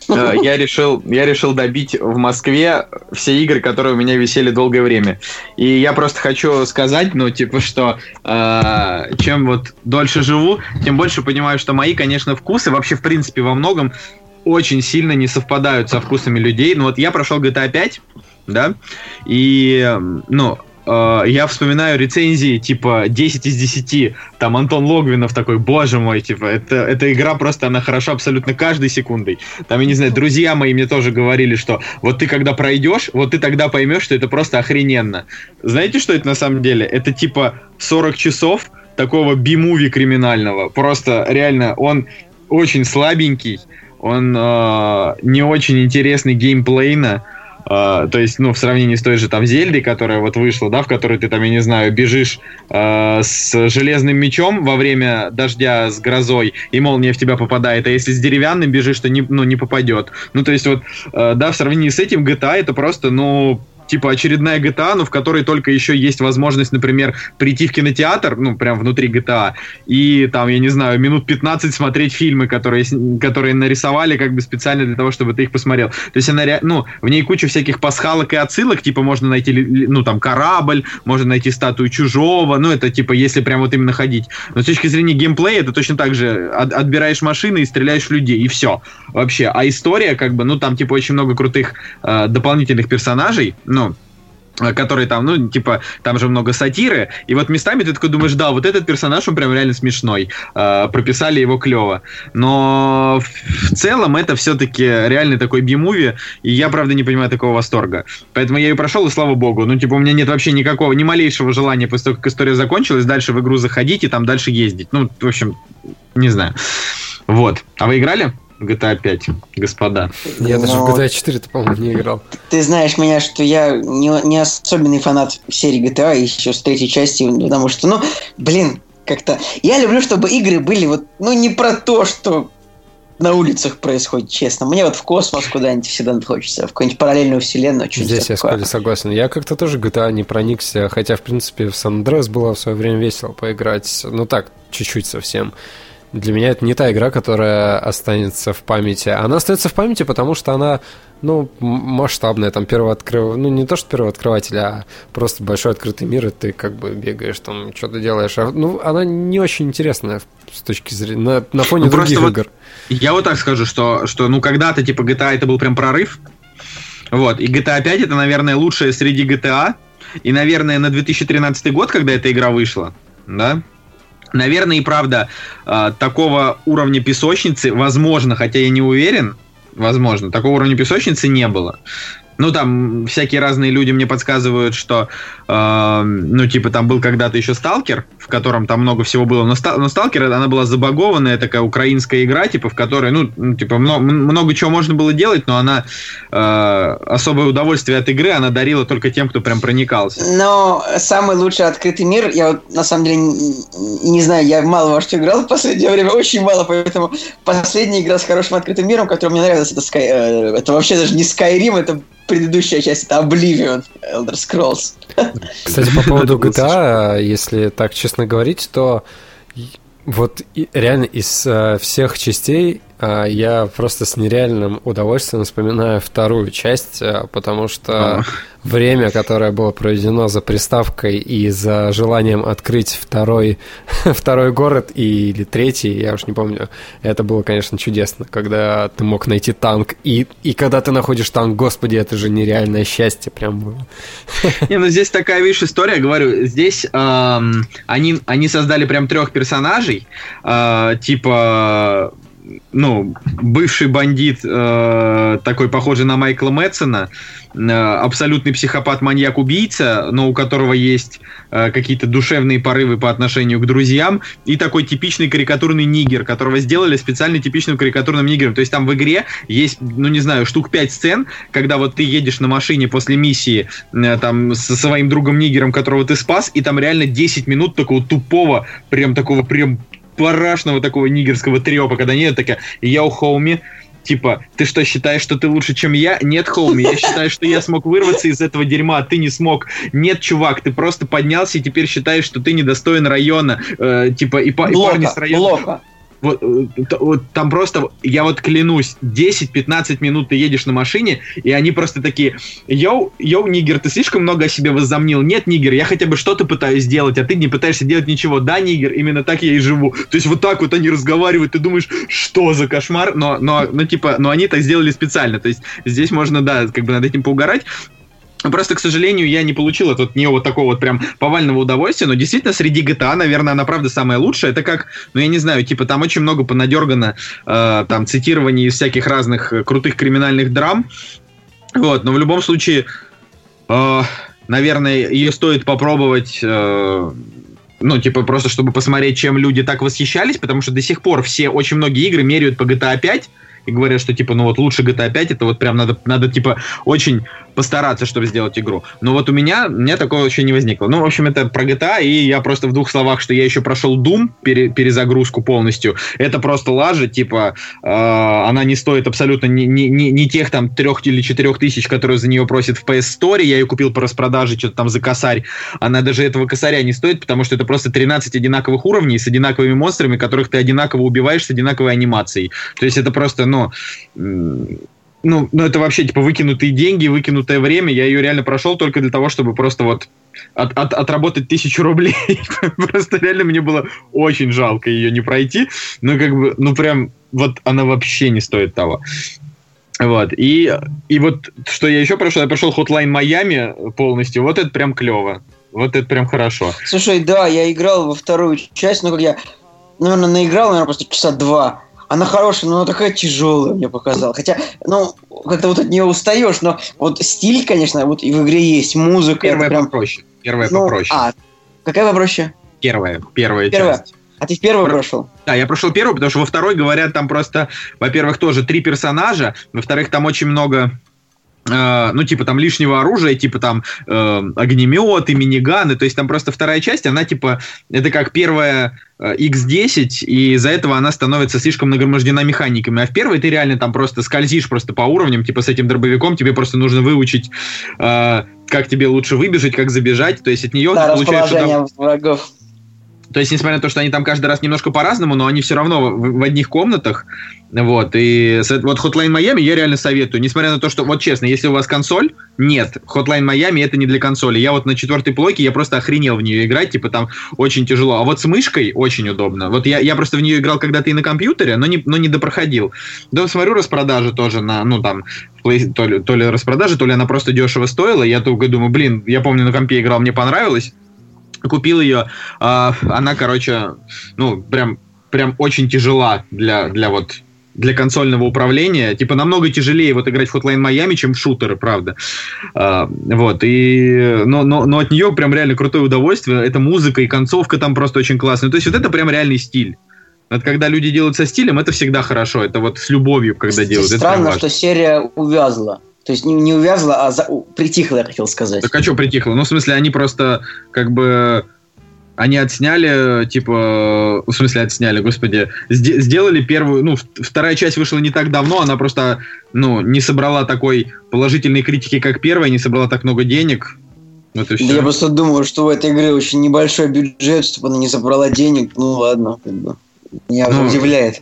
э, я решил, я решил добить в Москве все игры, которые у меня висели долгое время. И я просто хочу сказать, ну, типа, что э, чем вот дольше живу, тем больше понимаю, что мои, конечно, вкусы вообще, в принципе, во многом очень сильно не совпадают со вкусами людей. Ну, вот я прошел GTA 5, да, и, ну, э, я вспоминаю рецензии типа 10 из 10, там Антон Логвинов такой, боже мой, типа, это, эта игра просто, она хороша абсолютно каждой секундой. Там, я не знаю, друзья мои мне тоже говорили, что вот ты когда пройдешь, вот ты тогда поймешь, что это просто охрененно. Знаете, что это на самом деле? Это типа 40 часов такого би-муви криминального. Просто реально он очень слабенький, он э, не очень интересный геймплейно, Uh, то есть, ну, в сравнении с той же там Зельдой, которая вот вышла, да, в которой ты там, я не знаю, бежишь uh, с железным мечом во время дождя с грозой, и молния в тебя попадает, а если с деревянным бежишь, то не, ну, не попадет. Ну, то есть, вот, uh, да, в сравнении с этим GTA это просто, ну, типа очередная GTA, но в которой только еще есть возможность, например, прийти в кинотеатр, ну, прям внутри GTA, и там, я не знаю, минут 15 смотреть фильмы, которые, которые нарисовали как бы специально для того, чтобы ты их посмотрел. То есть она, ну, в ней куча всяких пасхалок и отсылок, типа можно найти, ну, там, корабль, можно найти статую чужого, ну, это типа, если прям вот именно ходить. Но с точки зрения геймплея, это точно так же от, отбираешь машины и стреляешь в людей, и все. Вообще. А история, как бы, ну, там, типа, очень много крутых э, дополнительных персонажей, ну, который там, ну, типа, там же много сатиры, и вот местами ты такой думаешь, да, вот этот персонаж, он прям реально смешной, э, прописали его клево, но в целом это все-таки реальный такой би-муви, и я, правда, не понимаю такого восторга, поэтому я ее прошел, и слава богу, ну, типа, у меня нет вообще никакого, ни малейшего желания после того, как история закончилась, дальше в игру заходить и там дальше ездить, ну, в общем, не знаю, вот, а вы играли? GTA 5, господа. Я даже в GTA 4, ты, по-моему, не играл. Ты знаешь меня, что я не, не особенный фанат серии GTA, еще с третьей части, потому что, ну, блин, как-то... Я люблю, чтобы игры были вот, ну, не про то, что на улицах происходит, честно. Мне вот в космос куда-нибудь всегда хочется, в какую-нибудь параллельную вселенную. Здесь я с Колей согласен. Я как-то тоже GTA не проникся, хотя, в принципе, в Сан-Андреас было в свое время весело поиграть. Ну так, чуть-чуть совсем для меня это не та игра, которая останется в памяти. Она остается в памяти, потому что она, ну, масштабная, там, первооткрыв... ну, не то, что первооткрыватель, а просто большой открытый мир, и ты как бы бегаешь, там, что-то делаешь. А, ну, она не очень интересная с точки зрения, на, на фоне ну, других вот игр. Я вот так скажу, что, что ну, когда-то, типа, GTA это был прям прорыв, вот, и GTA 5 это, наверное, лучшая среди GTA, и, наверное, на 2013 год, когда эта игра вышла, да, Наверное, и правда, а, такого уровня песочницы, возможно, хотя я не уверен, возможно, такого уровня песочницы не было. Ну, там всякие разные люди мне подсказывают, что, э, ну, типа, там был когда-то еще Сталкер, в котором там много всего было. Но, но Сталкер, она была забагованная такая украинская игра, типа, в которой, ну, типа, много, много чего можно было делать, но она э, особое удовольствие от игры она дарила только тем, кто прям проникался. Но самый лучший открытый мир, я вот, на самом деле, не, не знаю, я мало во что играл в последнее время, очень мало, поэтому последняя игра с хорошим открытым миром, которая мне нравилась, это, Sky, э, это вообще даже не Skyrim, это предыдущая часть это Oblivion, Elder Scrolls. Кстати, по поводу GTA, если так честно говорить, то Вот реально из э, всех частей я просто с нереальным удовольствием вспоминаю вторую часть, э, потому что а. время, которое было проведено за приставкой и за желанием открыть второй, второй город и, или третий, я уж не помню, это было, конечно, чудесно, когда ты мог найти танк, и, и когда ты находишь танк, господи, это же нереальное счастье прям было. Не, ну здесь такая, видишь, история, говорю, здесь эм, они, они создали прям трех персонажей, персонажей, э, типа ну, бывший бандит, э, такой похожий на Майкла Мэтсона, э, абсолютный психопат, маньяк, убийца, но у которого есть э, какие-то душевные порывы по отношению к друзьям, и такой типичный карикатурный нигер, которого сделали специально типичным карикатурным нигером. То есть там в игре есть, ну не знаю, штук пять сцен, когда вот ты едешь на машине после миссии э, там со своим другом нигером, которого ты спас, и там реально 10 минут такого тупого, прям такого прям парашного такого нигерского трепа, когда нет такая «Я у Хоуми», типа, ты что, считаешь, что ты лучше, чем я? Нет, Хоуми, я считаю, что я смог вырваться из этого дерьма, а ты не смог. Нет, чувак, ты просто поднялся и теперь считаешь, что ты недостоин района. Э, типа, и, па- и парни с района... Блока вот, э, вот там просто, я вот клянусь, 10-15 минут ты едешь на машине, и они просто такие, йоу, йоу, Нигер, ты слишком много о себе возомнил. Нет, Нигер, я хотя бы что-то пытаюсь сделать, а ты не пытаешься делать ничего. Да, Нигер, именно так я и живу. То есть вот так вот они разговаривают, ты думаешь, что за кошмар, но, но, ну, типа, но они так сделали специально. То есть здесь можно, да, как бы над этим поугарать. Просто, к сожалению, я не получил от нее вот такого вот прям повального удовольствия, но действительно среди GTA, наверное, она правда самая лучшая. Это как, ну я не знаю, типа там очень много понадергано э, там цитирований из всяких разных э, крутых криминальных драм. Вот, но в любом случае, э, наверное, ее стоит попробовать. Э, ну, типа, просто чтобы посмотреть, чем люди так восхищались, потому что до сих пор все, очень многие игры меряют по GTA 5, и говорят, что типа, ну вот лучше GTA 5, это вот прям надо, надо типа очень постараться, чтобы сделать игру. Но вот у меня, у меня такого вообще не возникло. Ну, в общем, это про GTA, и я просто в двух словах, что я еще прошел Doom, пере, перезагрузку полностью. Это просто лажа, типа, э, она не стоит абсолютно ни, ни, ни, ни тех там трех или четырех тысяч, которые за нее просят в PS Store. Я ее купил по распродаже, что-то там за косарь. Она даже этого косаря не стоит, потому что это просто 13 одинаковых уровней с одинаковыми монстрами, которых ты одинаково убиваешь с одинаковой анимацией. То есть это просто, ну, ну, ну, это вообще, типа, выкинутые деньги, выкинутое время. Я ее реально прошел только для того, чтобы просто вот от, от, отработать тысячу рублей. просто реально мне было очень жалко ее не пройти. Ну, как бы, ну, прям, вот она вообще не стоит того. Вот, и, и вот, что я еще прошел, я прошел Hotline Miami полностью, вот это прям клево. Вот это прям хорошо. Слушай, да, я играл во вторую часть, но как я, наверное, наиграл, наверное, просто часа два. Она хорошая, но она такая тяжелая, мне показал. Хотя, ну, как-то вот от нее устаешь, но вот стиль, конечно, вот и в игре есть, музыка. Первая прям... попроще. Первая ну, попроще. А, какая попроще? Первая, первая, первая. часть. А ты в первую Про... прошел? Да, я прошел первую, потому что во второй говорят там просто, во-первых, тоже три персонажа, во-вторых, там очень много ну, типа, там лишнего оружия, типа, там, uh, огнеметы, миниганы, то есть там просто вторая часть, она, типа, это как первая X10, э, и из-за этого она становится слишком нагромождена механиками. А в первой ты реально там просто скользишь просто по уровням, типа, с этим дробовиком, тебе просто нужно выучить, uh, как тебе лучше выбежать, как забежать, то есть от нее да, получается... Там... врагов. То есть, несмотря на то, что они там каждый раз немножко по-разному, но они все равно в, в одних комнатах. Вот, и вот Hotline Miami я реально советую. Несмотря на то, что, вот честно, если у вас консоль, нет, Hotline Miami это не для консоли. Я вот на четвертой плойке, я просто охренел в нее играть, типа там очень тяжело. А вот с мышкой очень удобно. Вот я, я просто в нее играл когда-то и на компьютере, но не, но не допроходил. Да, смотрю распродажи тоже на, ну там, то ли, то ли распродажи, то ли она просто дешево стоила. Я только думаю, блин, я помню, на компе играл, мне понравилось купил ее, э, она, короче, ну, прям, прям очень тяжела для, для вот для консольного управления. Типа намного тяжелее вот играть в Hotline Miami, чем в шутеры, правда. А, вот, и... Но, но, но от нее прям реально крутое удовольствие. Это музыка и концовка там просто очень классная. То есть вот это прям реальный стиль. Вот когда люди делают со стилем, это всегда хорошо. Это вот с любовью, когда делают. Странно, что серия увязла. То есть не, не увязла, а за, притихла, я хотел сказать. Так а что притихло? Ну, в смысле, они просто как бы... Они отсняли, типа, в смысле отсняли, господи, сделали первую, ну, вторая часть вышла не так давно, она просто, ну, не собрала такой положительной критики, как первая, не собрала так много денег, Вот Да я просто думаю, что у этой игры очень небольшой бюджет, чтобы она не забрала денег. Ну ладно, как бы. Меня Ну, удивляет.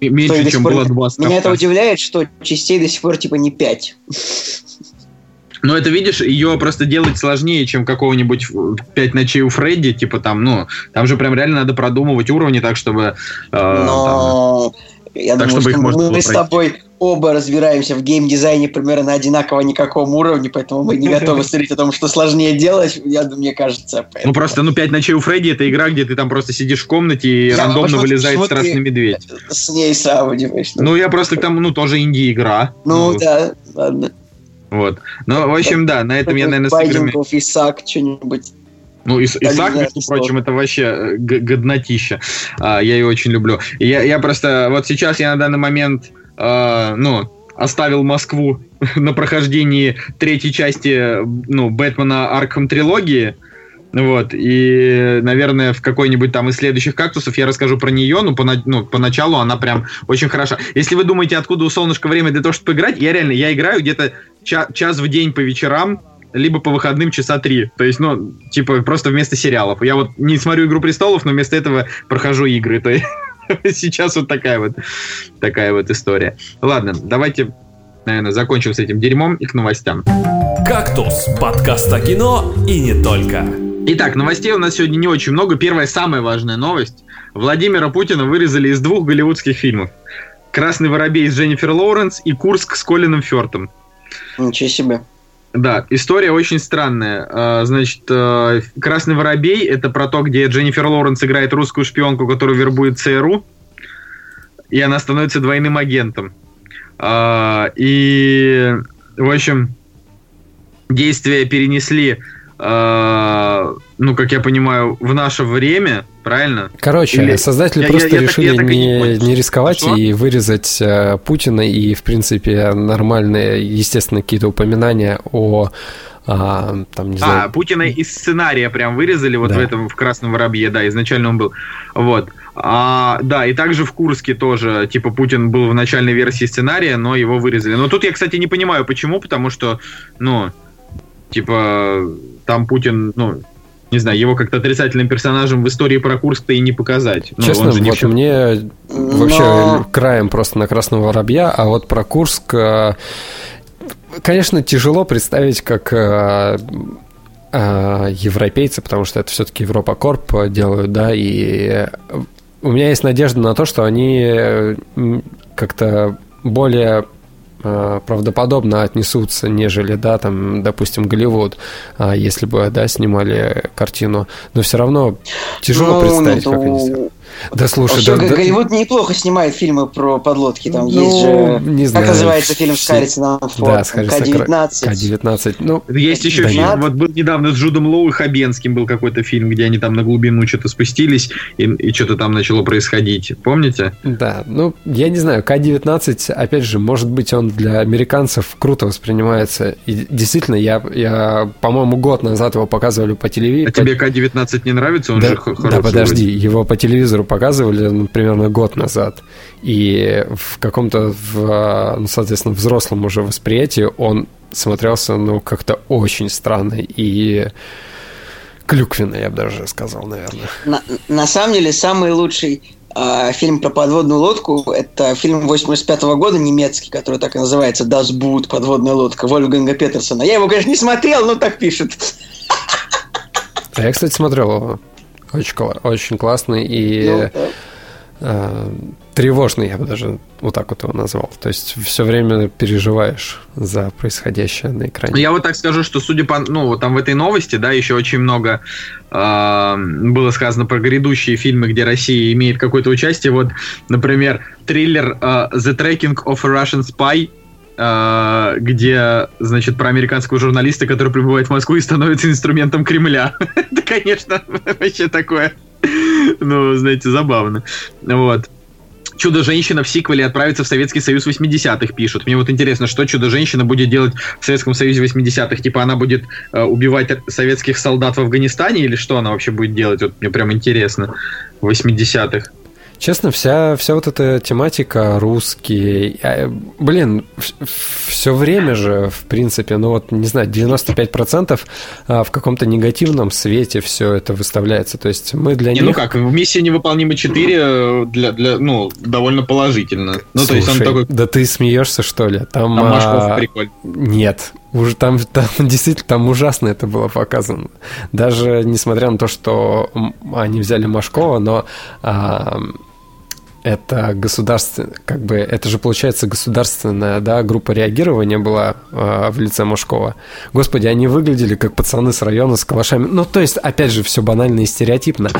Меньше, чем пор- было два Меня это удивляет, что частей до сих пор типа не 5. Но это, видишь, ее просто делать сложнее, чем какого-нибудь э, «Пять ночей у Фредди», типа там, ну, там же прям реально надо продумывать уровни так, чтобы... э, там, Но я Так, думаю, чтобы их что мы с пройти. тобой оба разбираемся в геймдизайне примерно на одинаково никаком уровне, поэтому мы не готовы смотреть о том, что сложнее делать, я, думаю, мне кажется. Ну поэтому- просто, ну, «Пять ночей у Фредди» — это игра, где ты там просто сидишь в комнате и Я рандомно почему- вылезает почему страшный ты медведь. С ней сравниваешь. Ну, я просто там, ну, тоже инди-игра. Ну да, ладно. Вот. Ну, в общем, да, на этом я, наверное, с играми... Исаак, что-нибудь. Ну, Ис- Так, Исаак, да, между что? прочим, это вообще э, годнотища. А, я ее очень люблю. И Я, я просто... Вот сейчас я на данный момент, э, ну, оставил Москву на прохождении третьей части, ну, Бэтмена Арkham трилогии. Вот, и, наверное, в какой-нибудь там из следующих кактусов я расскажу про нее, ну, пона- ну, поначалу она прям очень хороша. Если вы думаете, откуда у солнышка время для того, чтобы поиграть, я реально, я играю где-то ча- час в день по вечерам, либо по выходным часа три. То есть, ну, типа, просто вместо сериалов. Я вот не смотрю «Игру престолов», но вместо этого прохожу игры. То есть, сейчас вот такая вот, такая вот история. Ладно, давайте, наверное, закончим с этим дерьмом и к новостям. «Кактус» – подкаст о кино и не только. Итак, новостей у нас сегодня не очень много. Первая, самая важная новость. Владимира Путина вырезали из двух голливудских фильмов. «Красный воробей» с Дженнифер Лоуренс и «Курск» с Колином Фёртом. Ничего себе. Да, история очень странная. А, Значит, э, «Красный воробей» — это про то, где Дженнифер Лоуренс играет русскую шпионку, которую вербует ЦРУ, и она становится двойным агентом. А, И, в общем, действия перенесли, а, ну, как я понимаю, в наше время, правильно? Короче, Или- создатели Я- просто я- я так- решили я так не не, не рисковать Что? и вырезать э, Путина и, в принципе, нормальные, естественно, какие-то упоминания о, а, там, не А, знаю, Путина из сценария прям вырезали вот Да. в этом, в «Красном воробье», да, изначально он был. Вот. А, да, и также в Курске тоже, типа, Путин был в начальной версии сценария, но его вырезали. Но тут я, кстати, не понимаю, почему, потому что, ну, типа, там Путин, ну, не знаю, его как-то отрицательным персонажем в истории про Курск-то и не показать. Ну, Честно, он же не вот всё- мне вообще Но- краем просто на Красного Воробья, а вот про Курск, э, конечно, тяжело представить, как э, э, европейцы, потому что это все-таки Европа Корп делают, да, и у меня есть надежда на то, что они как-то более правдоподобно отнесутся, нежели, да, там, допустим, Голливуд, а, если бы, да, снимали картину. Но все равно тяжело Ну, представить, ну, как они сделают. Да слушай, Вообще, да, да- Голливуд неплохо снимает фильмы про подлодки. Там Ну, есть же... не знаю. Как называется фильм с Харрисоном Да, Фордом? с Харрисоном К-19. К-19. Ну, Есть еще Да фильм, нет. вот был недавно с Джудом Лоу и Хабенским был какой-то фильм, где они там на глубину что-то спустились, и, и что-то там начало происходить. Помните? да, ну, я не знаю, К-19, опять же, может быть, он для американцев круто воспринимается. И действительно, я, я по-моему, год назад его показывали по телевизору. А тебе К-19 не нравится? Он да, же х- да, хороший подожди, вроде. его по телевизору показывали ну, примерно год назад. И в каком-то, в, ну, соответственно, взрослом уже восприятии он смотрелся, ну, как-то очень странно и клюквенно, я бы даже сказал, наверное. На, на самом деле, самый лучший а, фильм про подводную лодку это фильм 85 года немецкий, который так и называется Das Boot, подводная лодка, Вольфганга Петерсона. Я его, конечно, не смотрел, но так пишет. А я, кстати, смотрел его. Очень, очень классный и Ну, да. э, тревожный, я бы даже вот так вот его назвал. То есть все время переживаешь за происходящее на экране. Я вот так скажу, что судя по, ну, вот там в этой новости, да, еще очень много э, было сказано про грядущие фильмы, где Россия имеет какое-то участие. Вот, например, триллер э, The Tracking of a Russian Spy, где, значит, про американского журналиста, который прибывает в Москву и становится инструментом Кремля. Это, конечно, вообще такое, ну, знаете, забавно. Вот. Чудо-женщина в сиквеле отправится в Советский Союз 80-х, пишут. Мне вот интересно, что Чудо-женщина будет делать в Советском Союзе 80-х? Типа она будет э, убивать советских солдат в Афганистане или что она вообще будет делать? Вот мне прям интересно. В 80-х. Честно, вся, вся вот эта тематика русский, а, блин, все время же, в принципе, ну вот, не знаю, 95% а, в каком-то негативном свете все это выставляется. То есть мы для не, них... Ну как, в миссии невыполнима 4 э, для, для, ну, довольно положительно. Ну, Слушай, то есть он такой... да ты смеешься, что ли? Там, там Машков а... прикольно. Нет, уже там, там действительно там ужасно это было показано. Даже несмотря на то, что они взяли Машкова, но а, это государственная, как бы, это же получается государственная, да, группа реагирования была э, в лице Машкова. Господи, они выглядели как пацаны с района с калашами. Ну, то есть, опять же, все банально и стереотипно.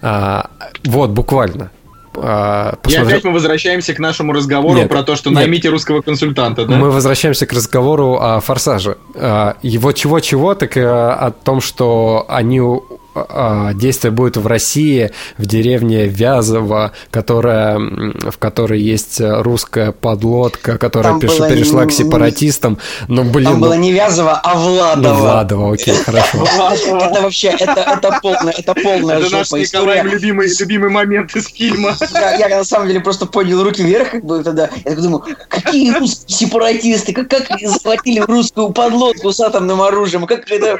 А, вот, буквально. А, посмотрел... И опять мы возвращаемся к нашему разговору нет, про то, что нет. наймите русского консультанта, да? Мы возвращаемся к разговору о «Форсаже». А, его чего-чего, так и о том, что они действие будет в России, в деревне Вязово, которая, в которой есть русская подлодка, которая пеш, перешла не, к сепаратистам. Но, блин, там ну... было не Вязово, а Владово. Ну, Владово, окей, хорошо. Это вообще, это, полная, это полная Это наш Николай любимый, любимый момент из фильма. Я, на самом деле просто поднял руки вверх, как бы тогда. Я так думаю, какие русские сепаратисты, как, как захватили русскую подлодку с атомным оружием, как это...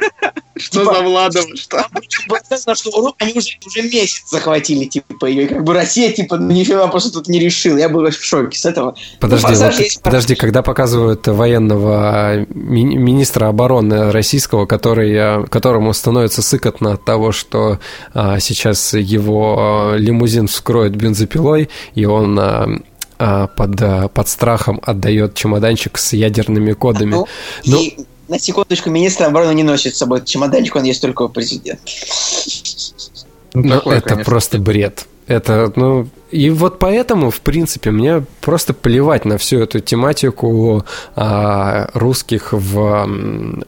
Что типа, за Владово, что? Показано, что они уже, уже месяц захватили, типа, ее. И как бы Россия, типа, ну, нифига просто тут не решила. Я был в шоке с этого. Подожди, ну, вот, есть... подожди, когда показывают военного ми- министра обороны российского, который, э, которому становится сыкотно от того, что а, сейчас его э, лимузин вскроет бензопилой, и он а, а, под, под страхом отдает чемоданчик с ядерными кодами. Ну, ну, и на секундочку, министр обороны не носит с собой чемоданчик, он есть только у президента. Ну, такое, это конечно. просто бред. Это, ну, и вот поэтому, в принципе, мне просто плевать на всю эту тематику а, русских в а,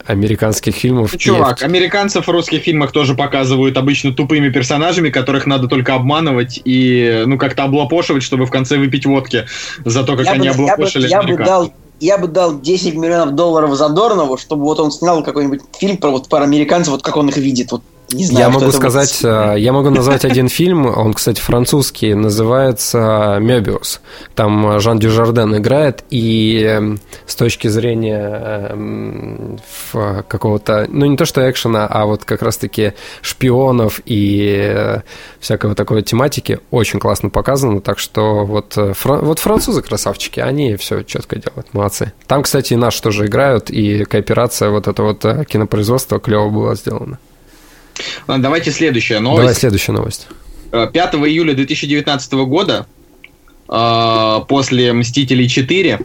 американских фильмах. Ну, чувак, американцев в русских фильмах тоже показывают обычно тупыми персонажами, которых надо только обманывать и, ну, как-то облапошивать, чтобы в конце выпить водки за то, как я они бы, облапошили я бы, я бы дал я бы дал 10 миллионов долларов Задорнову, чтобы вот он снял какой-нибудь фильм про вот про американцев, вот как он их видит. Вот не знаю, я могу сказать, будет. Э, я могу назвать один фильм, он, кстати, французский, называется «Мебиус». Там Жан Дюжарден играет, и эм, с точки зрения эм, какого-то, ну не то что экшена, а вот как раз-таки шпионов и э, всякого такой тематики очень классно показано, так что вот, э, вот французы красавчики, они все четко делают, молодцы. Там, кстати, и наши тоже играют, и кооперация вот это вот кинопроизводство клево было сделано. Ладно, давайте следующая новость. Давай следующая новость. 5 э, июля 2019 года э, после «Мстителей 4»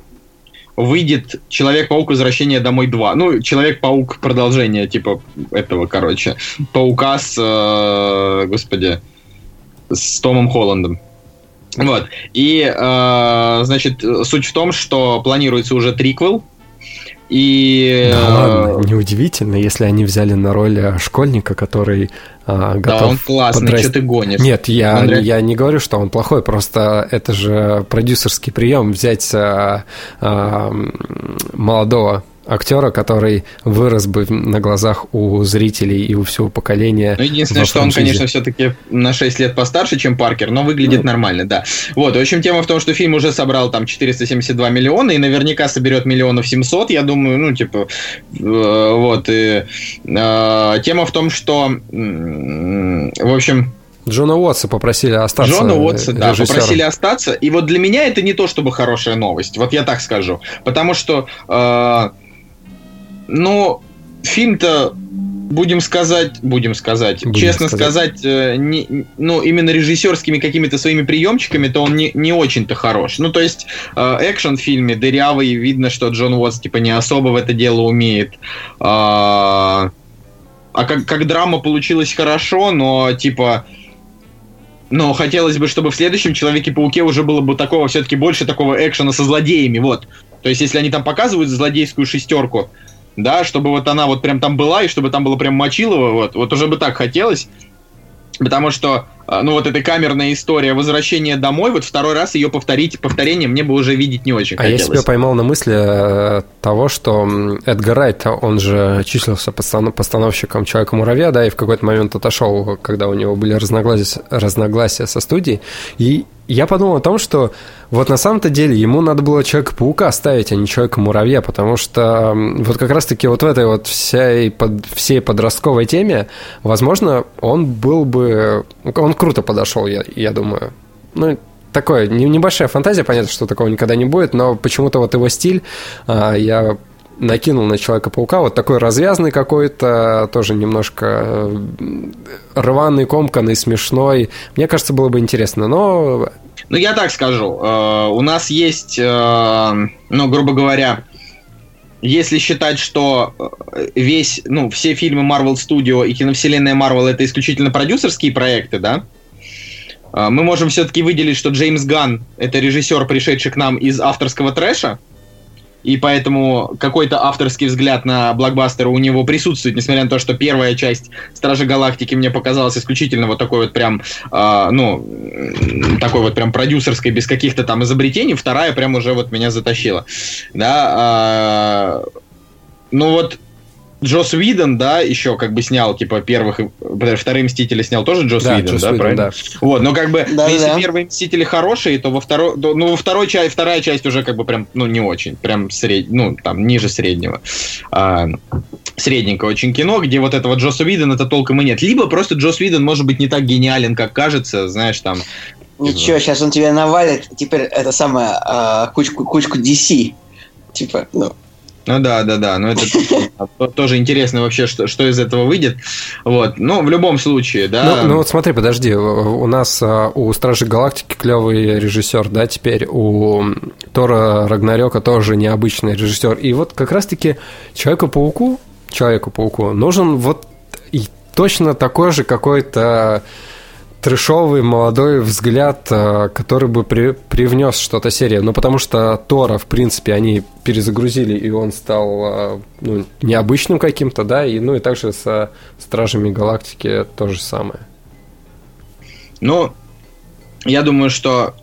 выйдет Человек-паук Возвращение домой 2. Ну, Человек-паук продолжение, типа, этого, короче. Паука с, э, господи, с Томом Холландом. Вот. И, э, значит, суть в том, что планируется уже триквел, и... Да ладно, неудивительно, если они взяли на роль э, школьника, который а, готов... Да, он классный, подраст... что ты гонишь. Нет, я, я не говорю, что он плохой, просто это же продюсерский прием взять а, а, молодого актера, который вырос бы на глазах у зрителей и у всего поколения. Ну, единственное, что он, конечно, все-таки на 6 лет постарше, чем Паркер, но выглядит ну. нормально, да. Вот, в общем, тема в том, что фильм уже собрал там 472 миллиона и наверняка соберет миллионов 700, я думаю, ну, типа, э, вот. И, э, тема в том, что, в общем, Джона Уотса попросили остаться. Джона Уотса, да, попросили остаться. И вот для меня это не то, чтобы хорошая новость. Вот я так скажу. Потому что э, но фильм-то будем сказать, будем сказать, будем честно сказать, сказать э, не, ну, именно режиссерскими какими-то своими приемчиками, то он не, не очень-то хорош. Ну, то есть, э, экшен в фильме дырявый, видно, что Джон Уотс, типа, не особо в это дело умеет. А, а как, как драма получилась хорошо, но, типа, но хотелось бы, чтобы в следующем Человеке-пауке уже было бы такого, все-таки больше такого экшена со злодеями, вот. То есть, если они там показывают злодейскую шестерку, да, чтобы вот она вот прям там была, и чтобы там было прям Мочилова, вот, вот уже бы так хотелось, потому что, а, ну, вот эта камерная история возвращения домой, вот второй раз ее повторить, повторение мне бы уже видеть не очень а хотелось. А я себя поймал на мысли э, того, что Эдгар Райт, он же числился постановщиком Человека-муравья, да, и в какой-то момент отошел, когда у него были разногласия, разногласия со студией, и я подумал о том, что вот на самом-то деле ему надо было Человека-паука ставить, а не Человека-муравья, потому что вот как раз-таки вот в этой вот всей, под, всей подростковой теме, возможно, он был бы... Он круто подошел, я, я думаю. Ну, такое, небольшая фантазия, понятно, что такого никогда не будет, но почему-то вот его стиль а, я накинул на Человека-паука, вот такой развязный какой-то, тоже немножко э, рваный, комканный, смешной. Мне кажется, было бы интересно, но... Ну, я так скажу. Э, у нас есть, э, ну, грубо говоря, если считать, что весь, ну, все фильмы Marvel Studio и киновселенная Marvel это исключительно продюсерские проекты, да, мы можем все-таки выделить, что Джеймс Ганн это режиссер, пришедший к нам из авторского трэша, и поэтому какой-то авторский взгляд на блокбастеры у него присутствует, несмотря на то, что первая часть Стражи Галактики мне показалась исключительно вот такой вот прям, э, ну, такой вот прям продюсерской, без каких-то там изобретений, вторая прям уже вот меня затащила, да, э, ну вот Джос Уидон, да, еще как бы снял, типа, первых... Вторые Мстители снял тоже Джос да, Уидон, Джос да, Уидон, правильно? Да. Вот, но как бы, да, если да. первые Мстители хорошие, то во второй... Ну, во второй части, вторая часть уже как бы прям, ну, не очень. Прям сред... ну, там, ниже среднего. А, средненькое очень кино, где вот этого Джоса Уидона это толком и нет. Либо просто Джос Уидон может быть не так гениален, как кажется, знаешь, там... Ничего, сейчас он тебе навалит, теперь это самое, а, кучку, кучку DC. Типа, ну, ну да, да, да. Но это тоже интересно вообще, что, что из этого выйдет. Вот. Ну, в любом случае, да. Ну, ну вот смотри, подожди, у нас а, у Стражи Галактики клевый режиссер, да, теперь у Тора Рагнарёка тоже необычный режиссер. И вот как раз-таки Человеку-пауку, Человеку-пауку нужен вот точно такой же какой-то трешовый молодой взгляд, э, который бы при, привнес что-то серии. Ну, потому что Тора, в принципе, они перезагрузили, и он стал э, ну, необычным каким-то, да, и, ну и также со Стражами Галактики то же самое. Ну, я думаю, что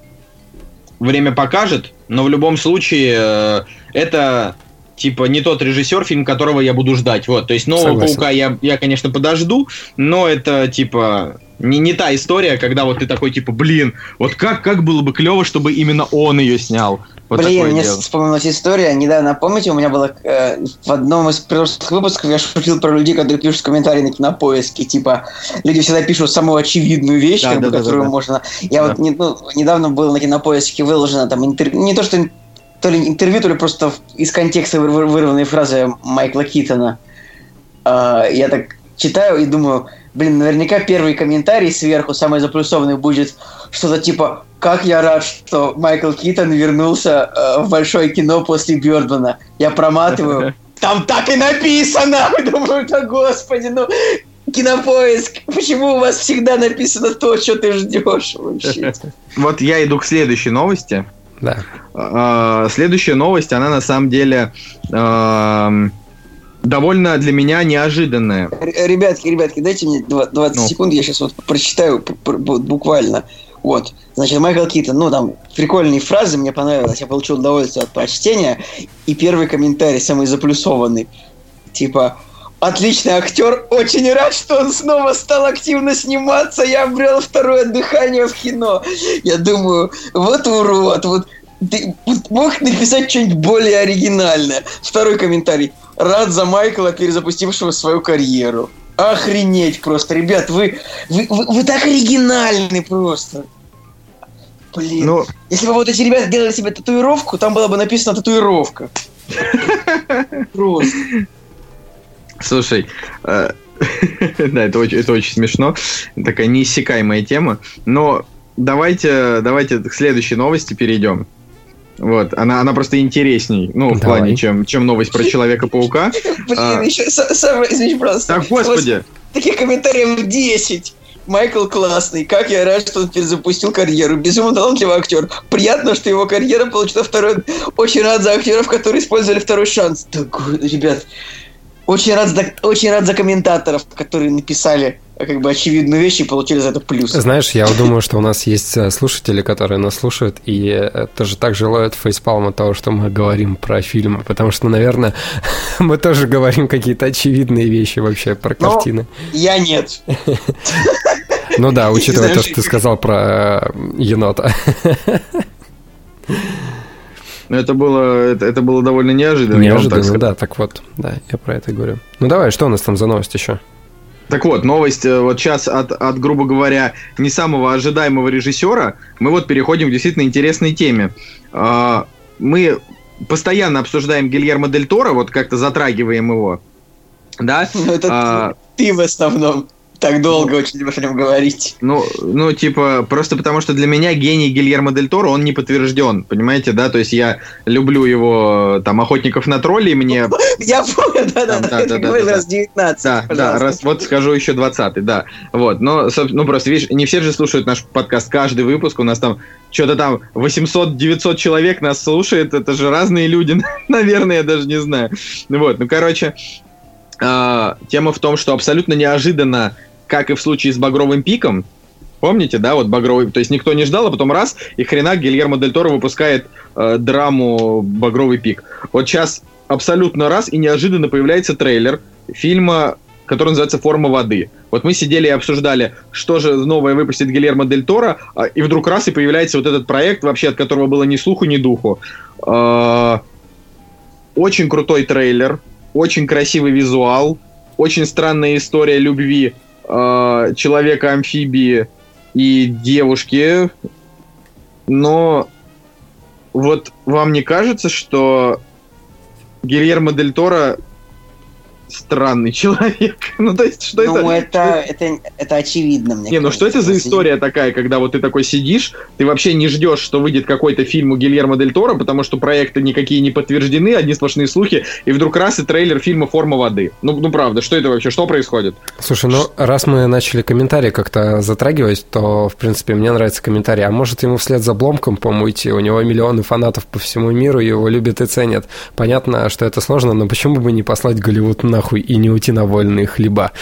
время покажет, но в любом случае э, это типа не тот режиссер, фильм которого я буду ждать. Вот, то есть нового Согласен. паука я, я, конечно, подожду, но это типа не, не та история, когда вот ты такой, типа, блин, вот как, как было бы клево, чтобы именно он ее снял. Вот Блин, мне дело. вспомнилась история. Недавно, помните, у меня было э, в одном из прошлых выпусков я шутил про людей, которые пишут комментарии на кинопоиске. Типа, люди всегда пишут самую очевидную вещь, да, как да, бы, да, которую да, можно. Я да. вот не, ну, недавно был на кинопоиске выложено там интервью. Не то, что то ли интервью, то ли просто из контекста вырванные фразы Майкла Китона. Э, я так читаю и думаю, блин, наверняка первый комментарий сверху, самый заплюсованный, будет что-то типа «Как я рад, что Майкл Китон вернулся э, в большое кино после Бёрдмана». Я проматываю, там так и написано! Думаю, да господи, ну Кинопоиск, почему у вас всегда написано то, что ты ждешь вообще? Вот я иду к следующей новости. Да. А, следующая новость, она на самом деле довольно для меня неожиданное. Ребятки, ребятки, дайте мне 20 ну. секунд, я сейчас вот прочитаю буквально. Вот, значит, Майкл Китон, ну, там, прикольные фразы, мне понравилось, я получил удовольствие от прочтения. И первый комментарий, самый заплюсованный, типа, отличный актер, очень рад, что он снова стал активно сниматься, я обрел второе дыхание в кино. Я думаю, вот урод, вот ты мог написать что-нибудь более оригинальное. Второй комментарий. Рад за Майкла, перезапустившего свою карьеру. Охренеть просто, ребят, вы, вы, вы, вы так оригинальны просто. Блин, ну... если бы вот эти ребята делали себе татуировку, там была бы написана татуировка. Просто. Слушай, э, да, это очень, это очень смешно. Такая неиссякаемая тема. Но давайте, давайте к следующей новости перейдем. Вот, она, она просто интересней, ну, в Давай. плане, чем, чем новость про Человека-паука. Блин, а... еще самое, извини, пожалуйста. Так, господи. Таких комментариев 10. Майкл классный. Как я рад, что он перезапустил карьеру. Безумно талантливый актер. Приятно, что его карьера получила второй... Очень рад за актеров, которые использовали второй шанс. Так, ребят, очень рад, за, очень рад за комментаторов, которые написали как бы очевидную вещь и получили за это плюс. Знаешь, я думаю, что у нас есть э, слушатели, которые нас слушают и э, тоже так желают фейспалма того, что мы говорим про фильмы, потому что, наверное, мы тоже говорим какие-то очевидные вещи вообще про картины. Но я нет. Ну да, учитывая то, что ты сказал про э, енота. Ну, это было, это, это было довольно неожиданно. Неожиданно, так да, так вот, да, я про это говорю. Ну давай, что у нас там за новость еще? Так вот, новость э, вот сейчас от, от, грубо говоря, не самого ожидаемого режиссера, мы вот переходим к действительно интересной теме. А, мы постоянно обсуждаем Гильермо Дель Торо, вот как-то затрагиваем его, да? Ну, это а, ты в основном так долго очень о нем говорить. Ну, ну, типа, просто потому что для меня гений Гильермо Дель Торо, он не подтвержден, понимаете, да? То есть я люблю его, там, «Охотников на троллей», мне... Я помню, да-да-да, ты говорил раз 19, Да, да, раз, вот скажу еще 20 да. Вот, но, ну, просто, видишь, не все же слушают наш подкаст, каждый выпуск, у нас там что-то там 800-900 человек нас слушает, это же разные люди, наверное, я даже не знаю. Вот, ну, короче, э, тема в том, что абсолютно неожиданно как и в случае с «Багровым пиком», Помните, да, вот багровый, то есть никто не ждал, а потом раз, и хрена Гильермо Дель Торо выпускает э, драму «Багровый пик». Вот сейчас абсолютно раз, и неожиданно появляется трейлер фильма, который называется «Форма воды». Вот мы сидели и обсуждали, что же новое выпустит Гильермо Дель Торо, э, и вдруг раз, и появляется вот этот проект, вообще от которого было ни слуху, ни духу. Э, очень крутой трейлер, очень красивый визуал, очень странная история любви э, человека-амфибии и девушки, но вот вам не кажется, что Гильермо Дель Торо странный человек. ну, то есть, что ну, это? это, это, это очевидно, мне Не, ну что это за история такая, когда вот ты такой сидишь, ты вообще не ждешь, что выйдет какой-то фильм у Гильермо Дель Торо, потому что проекты никакие не подтверждены, одни сплошные слухи, и вдруг раз и трейлер фильма «Форма воды». Ну, ну правда, что это вообще, что происходит? Слушай, ну раз мы начали комментарии как-то затрагивать, то, в принципе, мне нравится комментарий. А может ему вслед за Бломком по-моему идти? У него миллионы фанатов по всему миру, его любят и ценят. Понятно, что это сложно, но почему бы не послать Голливуд нахуй и не уйти на вольные хлеба.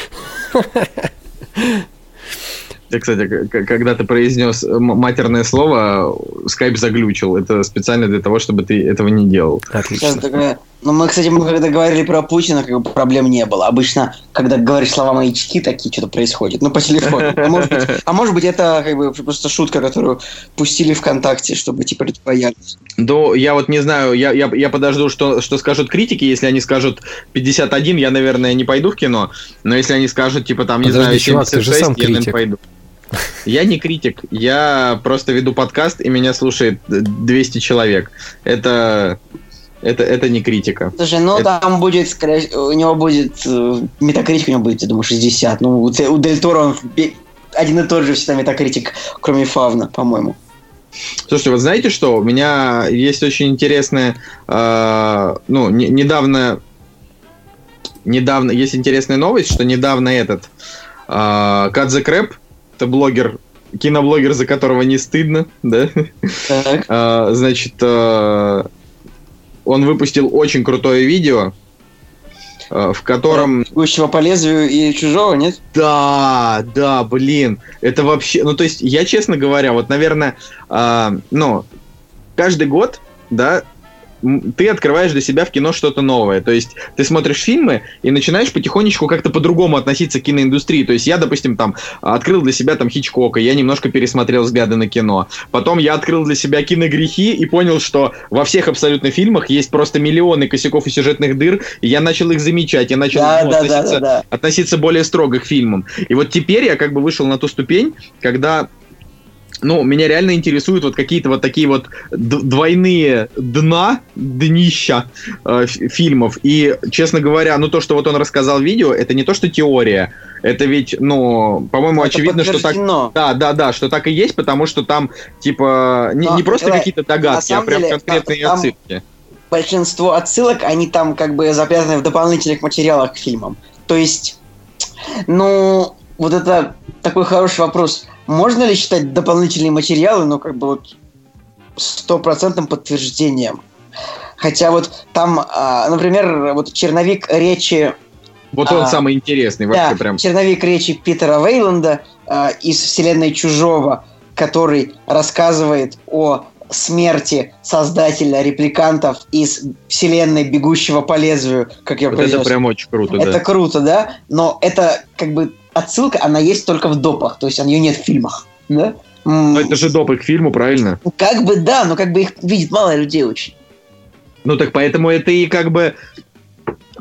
Я, кстати, когда ты произнес матерное слово, скайп заглючил. Это специально для того, чтобы ты этого не делал. Отлично. Ну, мы, кстати, мы когда говорили про Путина, как бы проблем не было. Обычно, когда говоришь слова маячки, такие что-то происходит. Ну, по телефону. А может быть, а может быть это как бы просто шутка, которую пустили ВКонтакте, чтобы типа боялись. Да, я вот не знаю, я, я, я подожду, что, что скажут критики. Если они скажут 51, я, наверное, не пойду в кино. Но если они скажут, типа, там, не Подожди, знаю, 76, чувак, я, наверное, пойду. Я не критик, я просто веду подкаст, и меня слушает 200 человек. Это это, это не критика. Слушай, ну это... там будет, скорее у него будет, э, метакритик у него будет, я думаю, 60. Ну, у, у Дель Торо он один и тот же всегда метакритик, кроме Фавна, по-моему. Слушайте, вот знаете что? У меня есть очень интересная, э, ну, не, недавно, недавно, есть интересная новость, что недавно этот э, Кадзе Крэп, это блогер, киноблогер, за которого не стыдно, да? Так. э, значит, э, он выпустил очень крутое видео, э, в котором... Бегущего по лезвию и чужого, нет? Да, да, блин. Это вообще... Ну, то есть, я, честно говоря, вот, наверное, э, ну, каждый год, да, ты открываешь для себя в кино что-то новое. То есть ты смотришь фильмы и начинаешь потихонечку как-то по-другому относиться к киноиндустрии. То есть я, допустим, там открыл для себя там Хичкока, я немножко пересмотрел взгляды на кино. Потом я открыл для себя киногрехи и понял, что во всех абсолютно фильмах есть просто миллионы косяков и сюжетных дыр, и я начал их замечать, я начал да, ну, да, относиться, да, да, да. относиться более строго к фильмам. И вот теперь я как бы вышел на ту ступень, когда ну, меня реально интересуют вот какие-то вот такие вот двойные дна, днища э, фильмов. И, честно говоря, ну, то, что вот он рассказал в видео, это не то, что теория. Это ведь, ну, по-моему, очевидно, что так... Да, да, да, что так и есть, потому что там, типа, не, Но, не просто какие-то догадки, а прям деле, конкретные там, отсылки. Большинство отсылок, они там как бы запрятаны в дополнительных материалах к фильмам. То есть, ну, вот это такой хороший вопрос можно ли считать дополнительные материалы, ну, как бы вот стопроцентным подтверждением? Хотя вот там, а, например, вот черновик речи... Вот он а, самый интересный вообще да, прям. черновик речи Питера Вейланда а, из «Вселенной чужого», который рассказывает о смерти создателя репликантов из вселенной бегущего по лезвию, как я вот Это прям очень круто, Это да. круто, да, но это как бы отсылка, она есть только в допах, то есть ее нет в фильмах. Да? Но это же допы к фильму, правильно? Ну, как бы да, но как бы их видит мало людей очень. Ну так поэтому это и как бы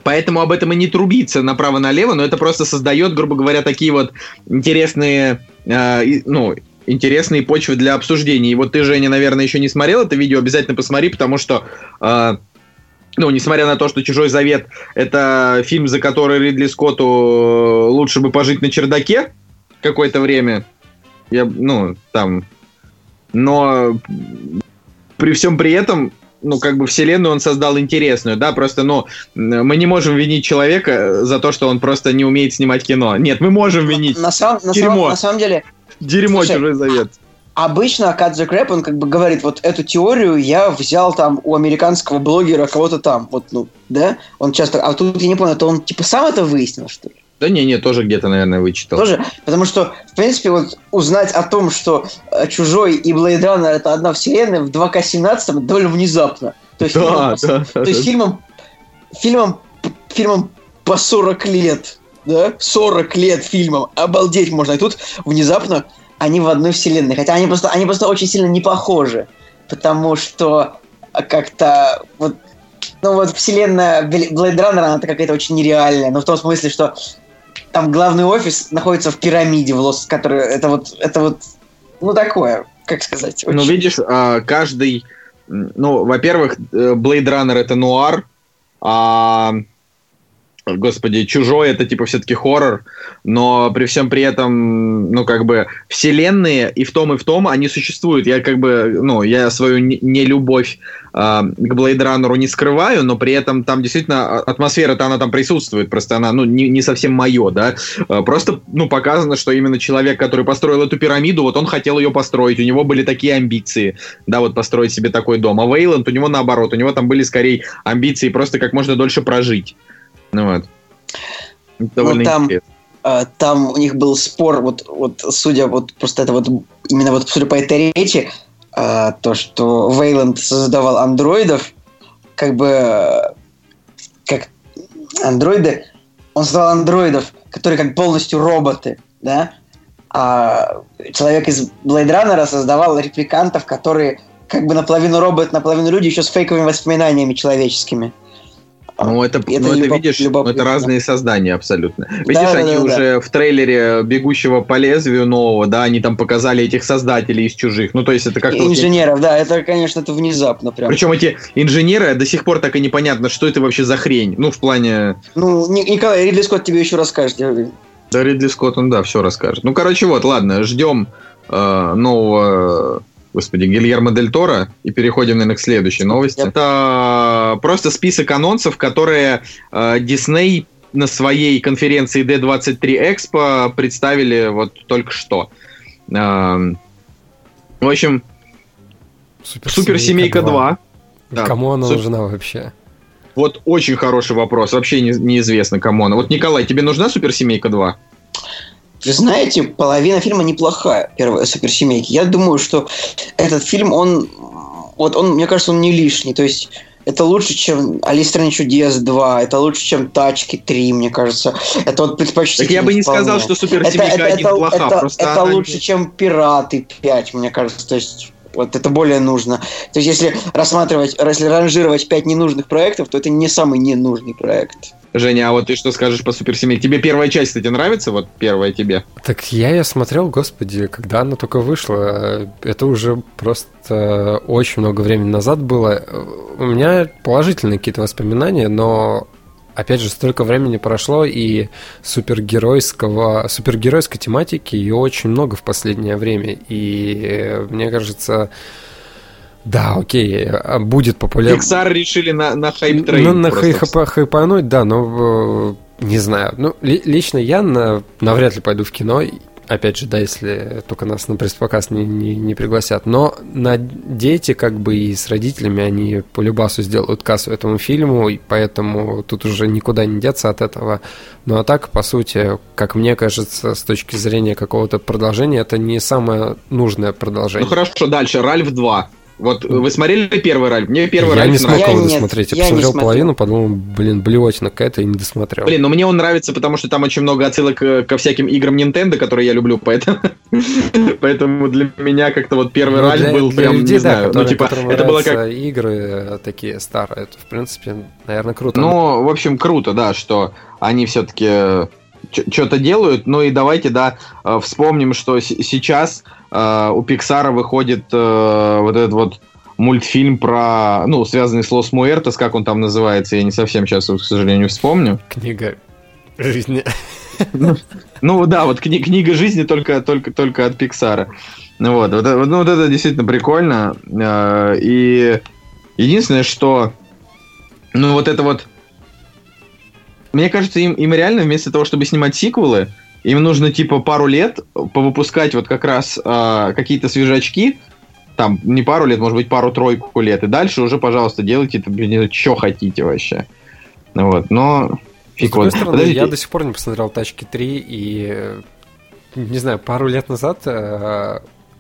Поэтому об этом и не трубится направо-налево, но это просто создает, грубо говоря, такие вот интересные, э, ну, интересные почвы для обсуждений. И вот ты, Женя, наверное, еще не смотрел это видео, обязательно посмотри, потому что э, ну, несмотря на то, что «Чужой завет» — это фильм, за который Ридли Скотту лучше бы пожить на чердаке какое-то время. Я, ну, там... Но при всем при этом ну, как бы вселенную он создал интересную, да, просто, ну, мы не можем винить человека за то, что он просто не умеет снимать кино. Нет, мы можем винить. На, сам, на, Дерьмо. на самом деле... Дерьмо, Слушай, чужой завет. Обычно Кадзе Крэп, он как бы говорит, вот эту теорию я взял там у американского блогера кого-то там, вот, ну, да, он часто, а тут я не понял, это он типа сам это выяснил, что ли? Да не, не, тоже где-то, наверное, вычитал. Тоже, потому что, в принципе, вот узнать о том, что э, «Чужой» и «Blade Runner» — это одна вселенная, в 2К17 довольно внезапно. То есть, да, фильмом, да, то да, есть да. фильмом, фильмом, фильмом по 40 лет, да, 40 лет фильмом, обалдеть можно. И тут внезапно они в одной вселенной. Хотя они просто, они просто очень сильно не похожи. Потому что как-то вот ну вот вселенная Blade Runner, она какая-то очень нереальная, но в том смысле, что там главный офис находится в пирамиде, в Лос, который это вот, это вот, ну такое, как сказать. Ну, очень... Ну видишь, а, каждый, ну, во-первых, э, Blade Runner это нуар, а господи, чужой это типа все-таки хоррор, но при всем при этом, ну, как бы, вселенные и в том, и в том, они существуют. Я как бы, ну, я свою нелюбовь э, к Blade Runner не скрываю, но при этом там действительно атмосфера-то она там присутствует, просто она, ну, не, не совсем мое, да. А, просто, ну, показано, что именно человек, который построил эту пирамиду, вот он хотел ее построить, у него были такие амбиции, да, вот построить себе такой дом. А Вейланд, у него наоборот, у него там были скорее амбиции просто как можно дольше прожить. Ну вот. Довольно ну, там, э, там у них был спор, вот, вот судя вот просто это вот именно вот судя по этой речи, э, то, что Вейланд создавал андроидов, как бы как андроиды, он создавал андроидов, которые как полностью роботы, да, а человек из Blade Runner создавал репликантов, которые как бы наполовину робот, наполовину люди, еще с фейковыми воспоминаниями человеческими. Ну, это, это, ну, это любоп... видишь, ну, это разные создания абсолютно. Видишь, да, они да, уже да. в трейлере «Бегущего по лезвию» нового, да, они там показали этих создателей из «Чужих». Ну, то есть это как-то... Инженеров, вот... да, это, конечно, это внезапно прям. Причем эти инженеры, до сих пор так и непонятно, что это вообще за хрень. Ну, в плане... Ну, Николай, Ридли Скотт тебе еще расскажет. Да, Ридли Скотт, он, да, все расскажет. Ну, короче, вот, ладно, ждем э, нового господи, Гильермо Дель Торо, и переходим, наверное, к следующей новости. Yep. Это просто список анонсов, которые э, Disney на своей конференции D23 Expo представили вот только что. Э, в общем, Суперсемейка 2. 2. Да. Кому она Суп... нужна вообще? Вот очень хороший вопрос. Вообще не, неизвестно, кому она. Вот, Николай, тебе нужна Суперсемейка 2? Вы знаете, половина фильма неплохая, первая суперсемейки. Я думаю, что этот фильм, он, вот он, мне кажется, он не лишний. То есть это лучше, чем «Алиса стране чудес 2», это лучше, чем «Тачки 3», мне кажется. Это вот предпочтительно. Так я бы не вполне. сказал, что «Суперсемейка это, 1» это, плоха. Это, просто это лучше, чем «Пираты 5», мне кажется. То есть вот это более нужно. То есть если рассматривать, если ранжировать 5 ненужных проектов, то это не самый ненужный проект. Женя, а вот ты что скажешь по суперсемейке? Тебе первая часть, кстати, нравится? Вот первая тебе? Так я ее смотрел, господи, когда она только вышла. Это уже просто очень много времени назад было. У меня положительные какие-то воспоминания, но опять же, столько времени прошло, и супергеройского, супергеройской тематики ее очень много в последнее время. И мне кажется, да, окей, а будет популярно. Pixar решили на, на хайп трейн. Ну, на хай хайпануть, да, но э, не знаю. Ну, ли, лично я на, навряд ли пойду в кино. Опять же, да, если только нас на пресс-показ не, не, не пригласят. Но на дети, как бы и с родителями, они по любасу сделают кассу этому фильму, и поэтому тут уже никуда не деться от этого. Ну а так, по сути, как мне кажется, с точки зрения какого-то продолжения, это не самое нужное продолжение. Ну хорошо, дальше. Ральф 2. Вот вы смотрели первый Ральф? Мне первый я не смог Я его нет, досмотреть. Я, я посмотрел смотрел. половину, подумал, блин, блевотина какая-то, и не досмотрел. Блин, ну мне он нравится, потому что там очень много отсылок э, ко всяким играм Nintendo, которые я люблю, поэтому, поэтому для меня как-то вот первый Ну, Ральф для- был для прям, людей, не да, знаю, ну которые- типа, которым это было как игры э, такие старые. Это, в принципе, наверное, круто. Ну, в общем, круто, да, что они все-таки что-то делают. Ну и давайте, да, э, вспомним, что сейчас э, у Пиксара выходит э, вот этот вот мультфильм про, ну, связанный с Лос Муэртос, как он там называется, я не совсем сейчас, к сожалению, вспомню. Книга жизни. Ну да, вот кни- книга жизни только, только, только от Пиксара. Ну вот, вот, ну, вот это действительно прикольно. Э, И единственное, что ну вот это вот мне кажется, им, им реально вместо того, чтобы снимать сиквелы, им нужно типа пару лет повыпускать вот как раз э, какие-то свежачки, там не пару лет, может быть пару-тройку лет, и дальше уже, пожалуйста, делайте блин, что хотите вообще. Ну Вот, но С фиг вот. стороны, Подождите. я до сих пор не посмотрел «Тачки 3», и, э, не знаю, пару лет назад э,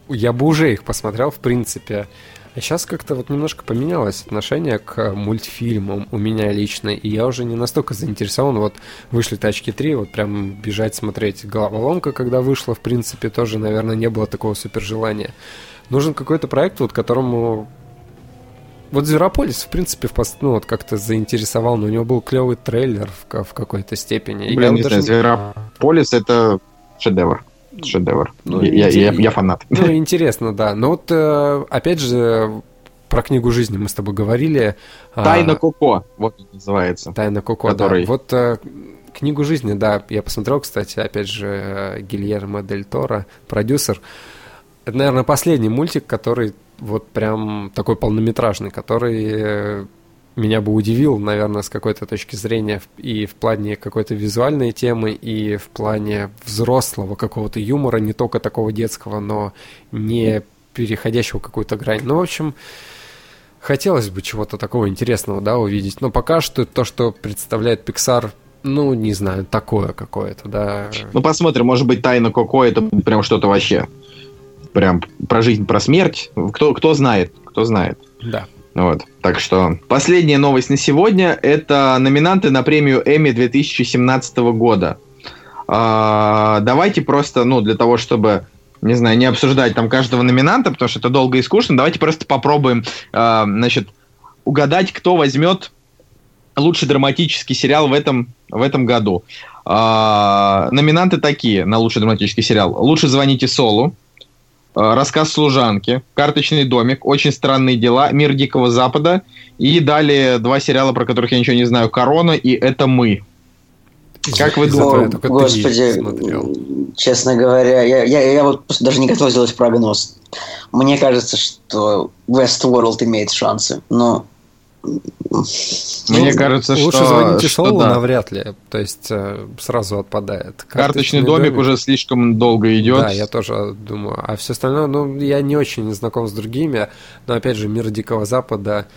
я бы уже их посмотрел, в принципе. А сейчас как-то вот немножко поменялось отношение к мультфильмам у меня лично, и я уже не настолько заинтересован. Вот вышли «Тачки 3», вот прям бежать смотреть. «Головоломка», когда вышла, в принципе, тоже, наверное, не было такого супер желания. Нужен какой-то проект, вот которому вот Зверополис, в принципе, в пос- ну, вот как-то заинтересовал, но у него был клевый трейлер в, в какой-то степени. Я Блин, вот не даже знаю, Зверополис это шедевр. Шедевр. Ну, я, я- я фанат. Ну, интересно, да. Но вот, э, опять же, про книгу жизни мы с тобой говорили. А, Тайна Коко, вот называется. Тайна Коко, который- да. Вот э, книгу жизни, да, я посмотрел, кстати, опять же, э, Гильермо Дель Торо, продюсер. Это, наверное, последний мультик, который вот прям такой полнометражный, который меня бы удивил, наверное, с какой-то точки зрения и в плане какой-то визуальной темы, и в плане взрослого какого-то юмора, не только такого детского, но не переходящего какую-то грань. Ну, в общем, хотелось бы чего-то такого интересного, да, увидеть. Но пока что то, что представляет Pixar, ну, не знаю, такое какое-то, да. Ну, посмотрим, может быть, Тайна Коко это прям что-то вообще. Прям про жизнь, про смерть. Кто, кто знает, кто знает. Да. Вот. Так что последняя новость на сегодня – это номинанты на премию Эмми 2017 года. А, давайте просто, ну, для того, чтобы, не знаю, не обсуждать там каждого номинанта, потому что это долго и скучно, давайте просто попробуем, а, значит, угадать, кто возьмет лучший драматический сериал в этом, в этом году. А, номинанты такие на лучший драматический сериал. «Лучше звоните Солу», «Рассказ служанки», «Карточный домик», «Очень странные дела», «Мир Дикого Запада» и далее два сериала, про которых я ничего не знаю, «Корона» и «Это мы». Как вы думаете? Господи, честно говоря, я, я, я вот просто даже не готов сделать прогноз. Мне кажется, что Westworld имеет шансы, но... Мне кажется, что... Лучше звоните что Солу да. навряд ли. То есть э, сразу отпадает. Карточный домик уже слишком долго идет. Да, я тоже думаю. А все остальное, ну, я не очень знаком с другими, но опять же, мир Дикого Запада.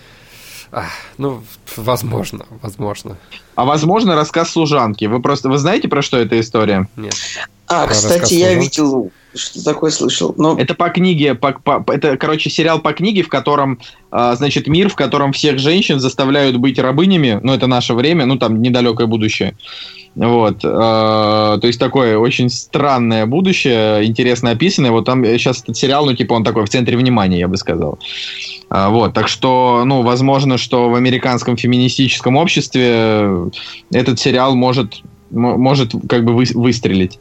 ах, ну, возможно, возможно. А возможно, рассказ служанки. Вы просто вы знаете, про что эта история? Нет. А, Про кстати, я служанки? видел, что такое слышал. Ну, Это по книге, по- по- это, короче, сериал по книге, в котором, а, значит, мир, в котором всех женщин заставляют быть рабынями, ну, это наше время, ну, там, недалекое будущее. Вот. а, то есть такое очень странное будущее, интересно описанное. Вот там сейчас этот сериал, ну, типа, он такой в центре внимания, я бы сказал. А, вот. Так что, ну, возможно, что в американском феминистическом обществе этот сериал может, может как бы вы- выстрелить.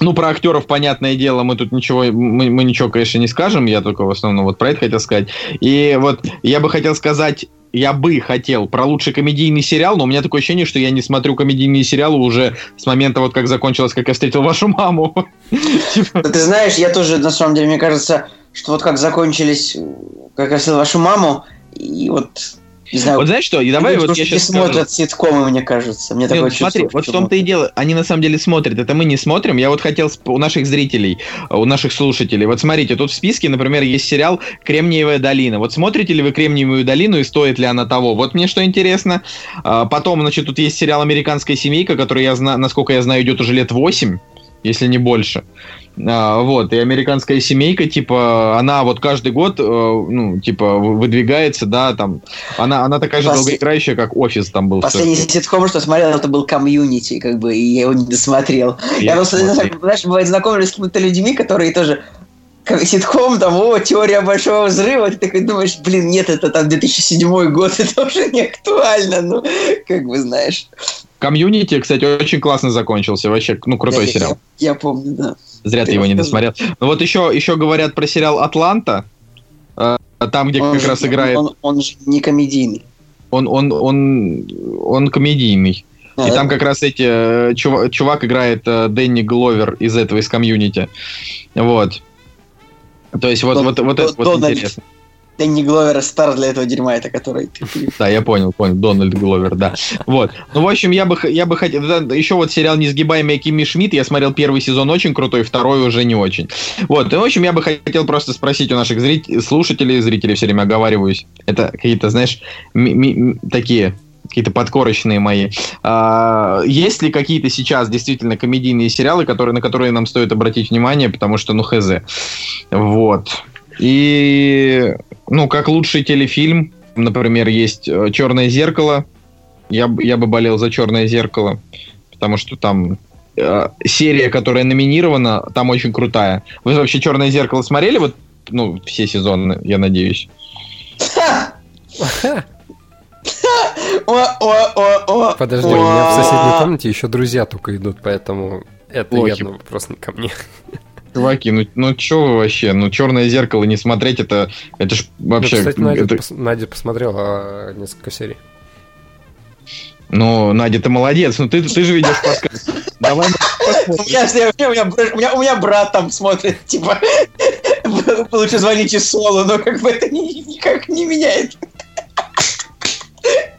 Ну, про актеров, понятное дело, мы тут ничего, мы, мы ничего, конечно, не скажем, я только в основном вот про это хотел сказать. И вот я бы хотел сказать, я бы хотел про лучший комедийный сериал, но у меня такое ощущение, что я не смотрю комедийные сериалы уже с момента вот как закончилось, как я встретил вашу маму. Типа, ты знаешь, я тоже, на самом деле, мне кажется, что вот как закончились, как я сказал, вашу маму, и вот, не знаю, Вот знаешь что, и давай вот я сейчас скажу. смотрят ситкомы, мне кажется. Мне Нет, такое смотри, чувство. вот в том-то и дело, они на самом деле смотрят, это мы не смотрим. Я вот хотел у наших зрителей, у наших слушателей, вот смотрите, тут в списке, например, есть сериал «Кремниевая долина». Вот смотрите ли вы «Кремниевую долину» и стоит ли она того? Вот мне что интересно. А, Потом, значит, тут есть сериал «Американская семейка», который, я знаю, насколько я знаю, идет уже лет 8, если не больше. А, вот, и американская семейка, типа, она вот каждый год, э, ну, типа, выдвигается, да, там, она, она такая же Послед- долгоиграющая, как офис там был. Последний ситком, что смотрел, это был комьюнити, как бы, и я его не досмотрел. Я, Я просто, смотрел. знаешь, бывает знакомлюсь с какими-то людьми, которые тоже как ситком, там, о, теория большого взрыва, ты такой думаешь, блин, нет, это там 2007 год, это уже не актуально, ну, как бы, знаешь. Community, кстати, очень классно закончился, вообще, ну, крутой Я- сериал. Я, я помню, да. Зря ты его не досмотрел. Ну вот еще, еще говорят про сериал «Атланта», э, там, где Он как же- раз играет... Он, он же не комедийный. Он, он, он, он комедийный. А, И да? там как раз эти э, чува- чувак играет э, Дэнни Гловер из этого, из Community. Вот. То есть вот, Дон- вот, вот Дон- это вот Дональд. интересно. Дэнни Гловер стар для этого дерьма, это который... Да, я понял, понял. Дональд Гловер, да. Вот. Ну, в общем, я бы, я бы хотел... Еще вот сериал «Несгибаемая Кимми Шмидт». Я смотрел первый сезон очень крутой, второй уже не очень. Вот. И, в общем, я бы хотел просто спросить у наших зрителей, слушателей, зрителей все время оговариваюсь. Это какие-то, знаешь, такие какие-то подкорочные мои. А, есть ли какие-то сейчас действительно комедийные сериалы, которые, на которые нам стоит обратить внимание, потому что, ну, хз. Вот. И, ну, как лучший телефильм, например, есть Черное зеркало. Я, я бы болел за Черное зеркало, потому что там э, серия, которая номинирована, там очень крутая. Вы вообще Черное зеркало смотрели? Вот, ну, все сезоны, я надеюсь. Подожди, у меня в соседней комнате еще друзья только идут, поэтому это явно вопрос не ко мне. Чуваки, ну, ну что вы вообще? Ну, Черное зеркало не смотреть, это, это ж вообще... Ну, кстати, Надя, это- пос- Надя посмотрела несколько серий. Ну, Надя, ты молодец, ну ты, ты же ведешь подкаст. Давай У меня, у, меня, у, меня, у, брат там смотрит, типа, лучше звоните Солу, но как бы это ни- никак не меняет.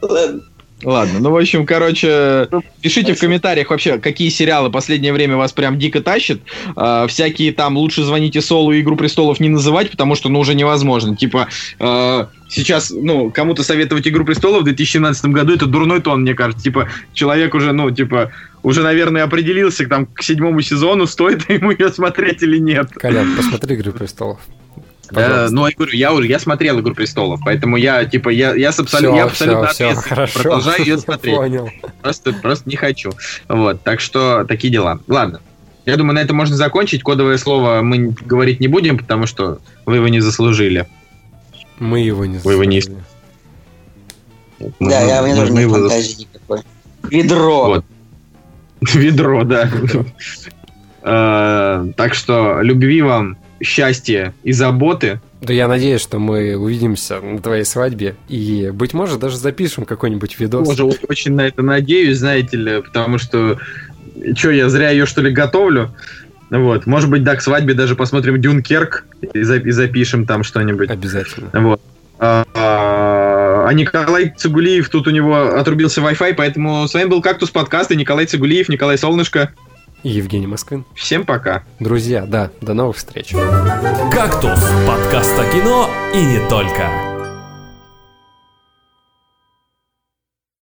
Ладно. Ладно, ну, в общем, короче, пишите в комментариях вообще, какие сериалы последнее время вас прям дико тащат. А, всякие там «Лучше звоните Солу» и «Игру престолов» не называть, потому что, ну, уже невозможно. Типа, э, сейчас, ну, кому-то советовать «Игру престолов» в 2017 году, это дурной тон, мне кажется. Типа, человек уже, ну, типа, уже, наверное, определился там, к седьмому сезону, стоит ему ее смотреть или нет. Колян, посмотри «Игры престолов». Да, ну, я говорю, я уже, я смотрел «Игру престолов», поэтому я, типа, я, я, с абсолю- Всё, я абсолютно всё, ответственно хорошо. продолжаю ее смотреть. Понял. Просто, просто не хочу. Вот, так что такие дела. Ладно. Я думаю, на этом можно закончить. Кодовое слово мы говорить не будем, потому что вы его не заслужили. Мы его не Вы его не заслужили. Мы- Да, я, мы- тоже мы нет его зас- фантазии никакой. Ведро. Вот. Ведро, да. Э, Так что любви вам, счастья и заботы. Да я надеюсь, что мы увидимся на твоей свадьбе и, быть может, даже запишем какой-нибудь видос. Тоже очень на это надеюсь, знаете ли, потому что что, я зря ее что ли готовлю? Вот, может быть, да, к свадьбе даже посмотрим Дюнкерк и, за- и запишем там что-нибудь. Обязательно. Вот. А, а Николай Цигулиев, тут у него отрубился Wi-Fi, поэтому с вами был Кактус подкаст и Николай Цигулиев, Николай Солнышко. И Евгений Москвин. Всем пока. Друзья, да, до новых встреч. «Кактус» – подкаст о кино и не только.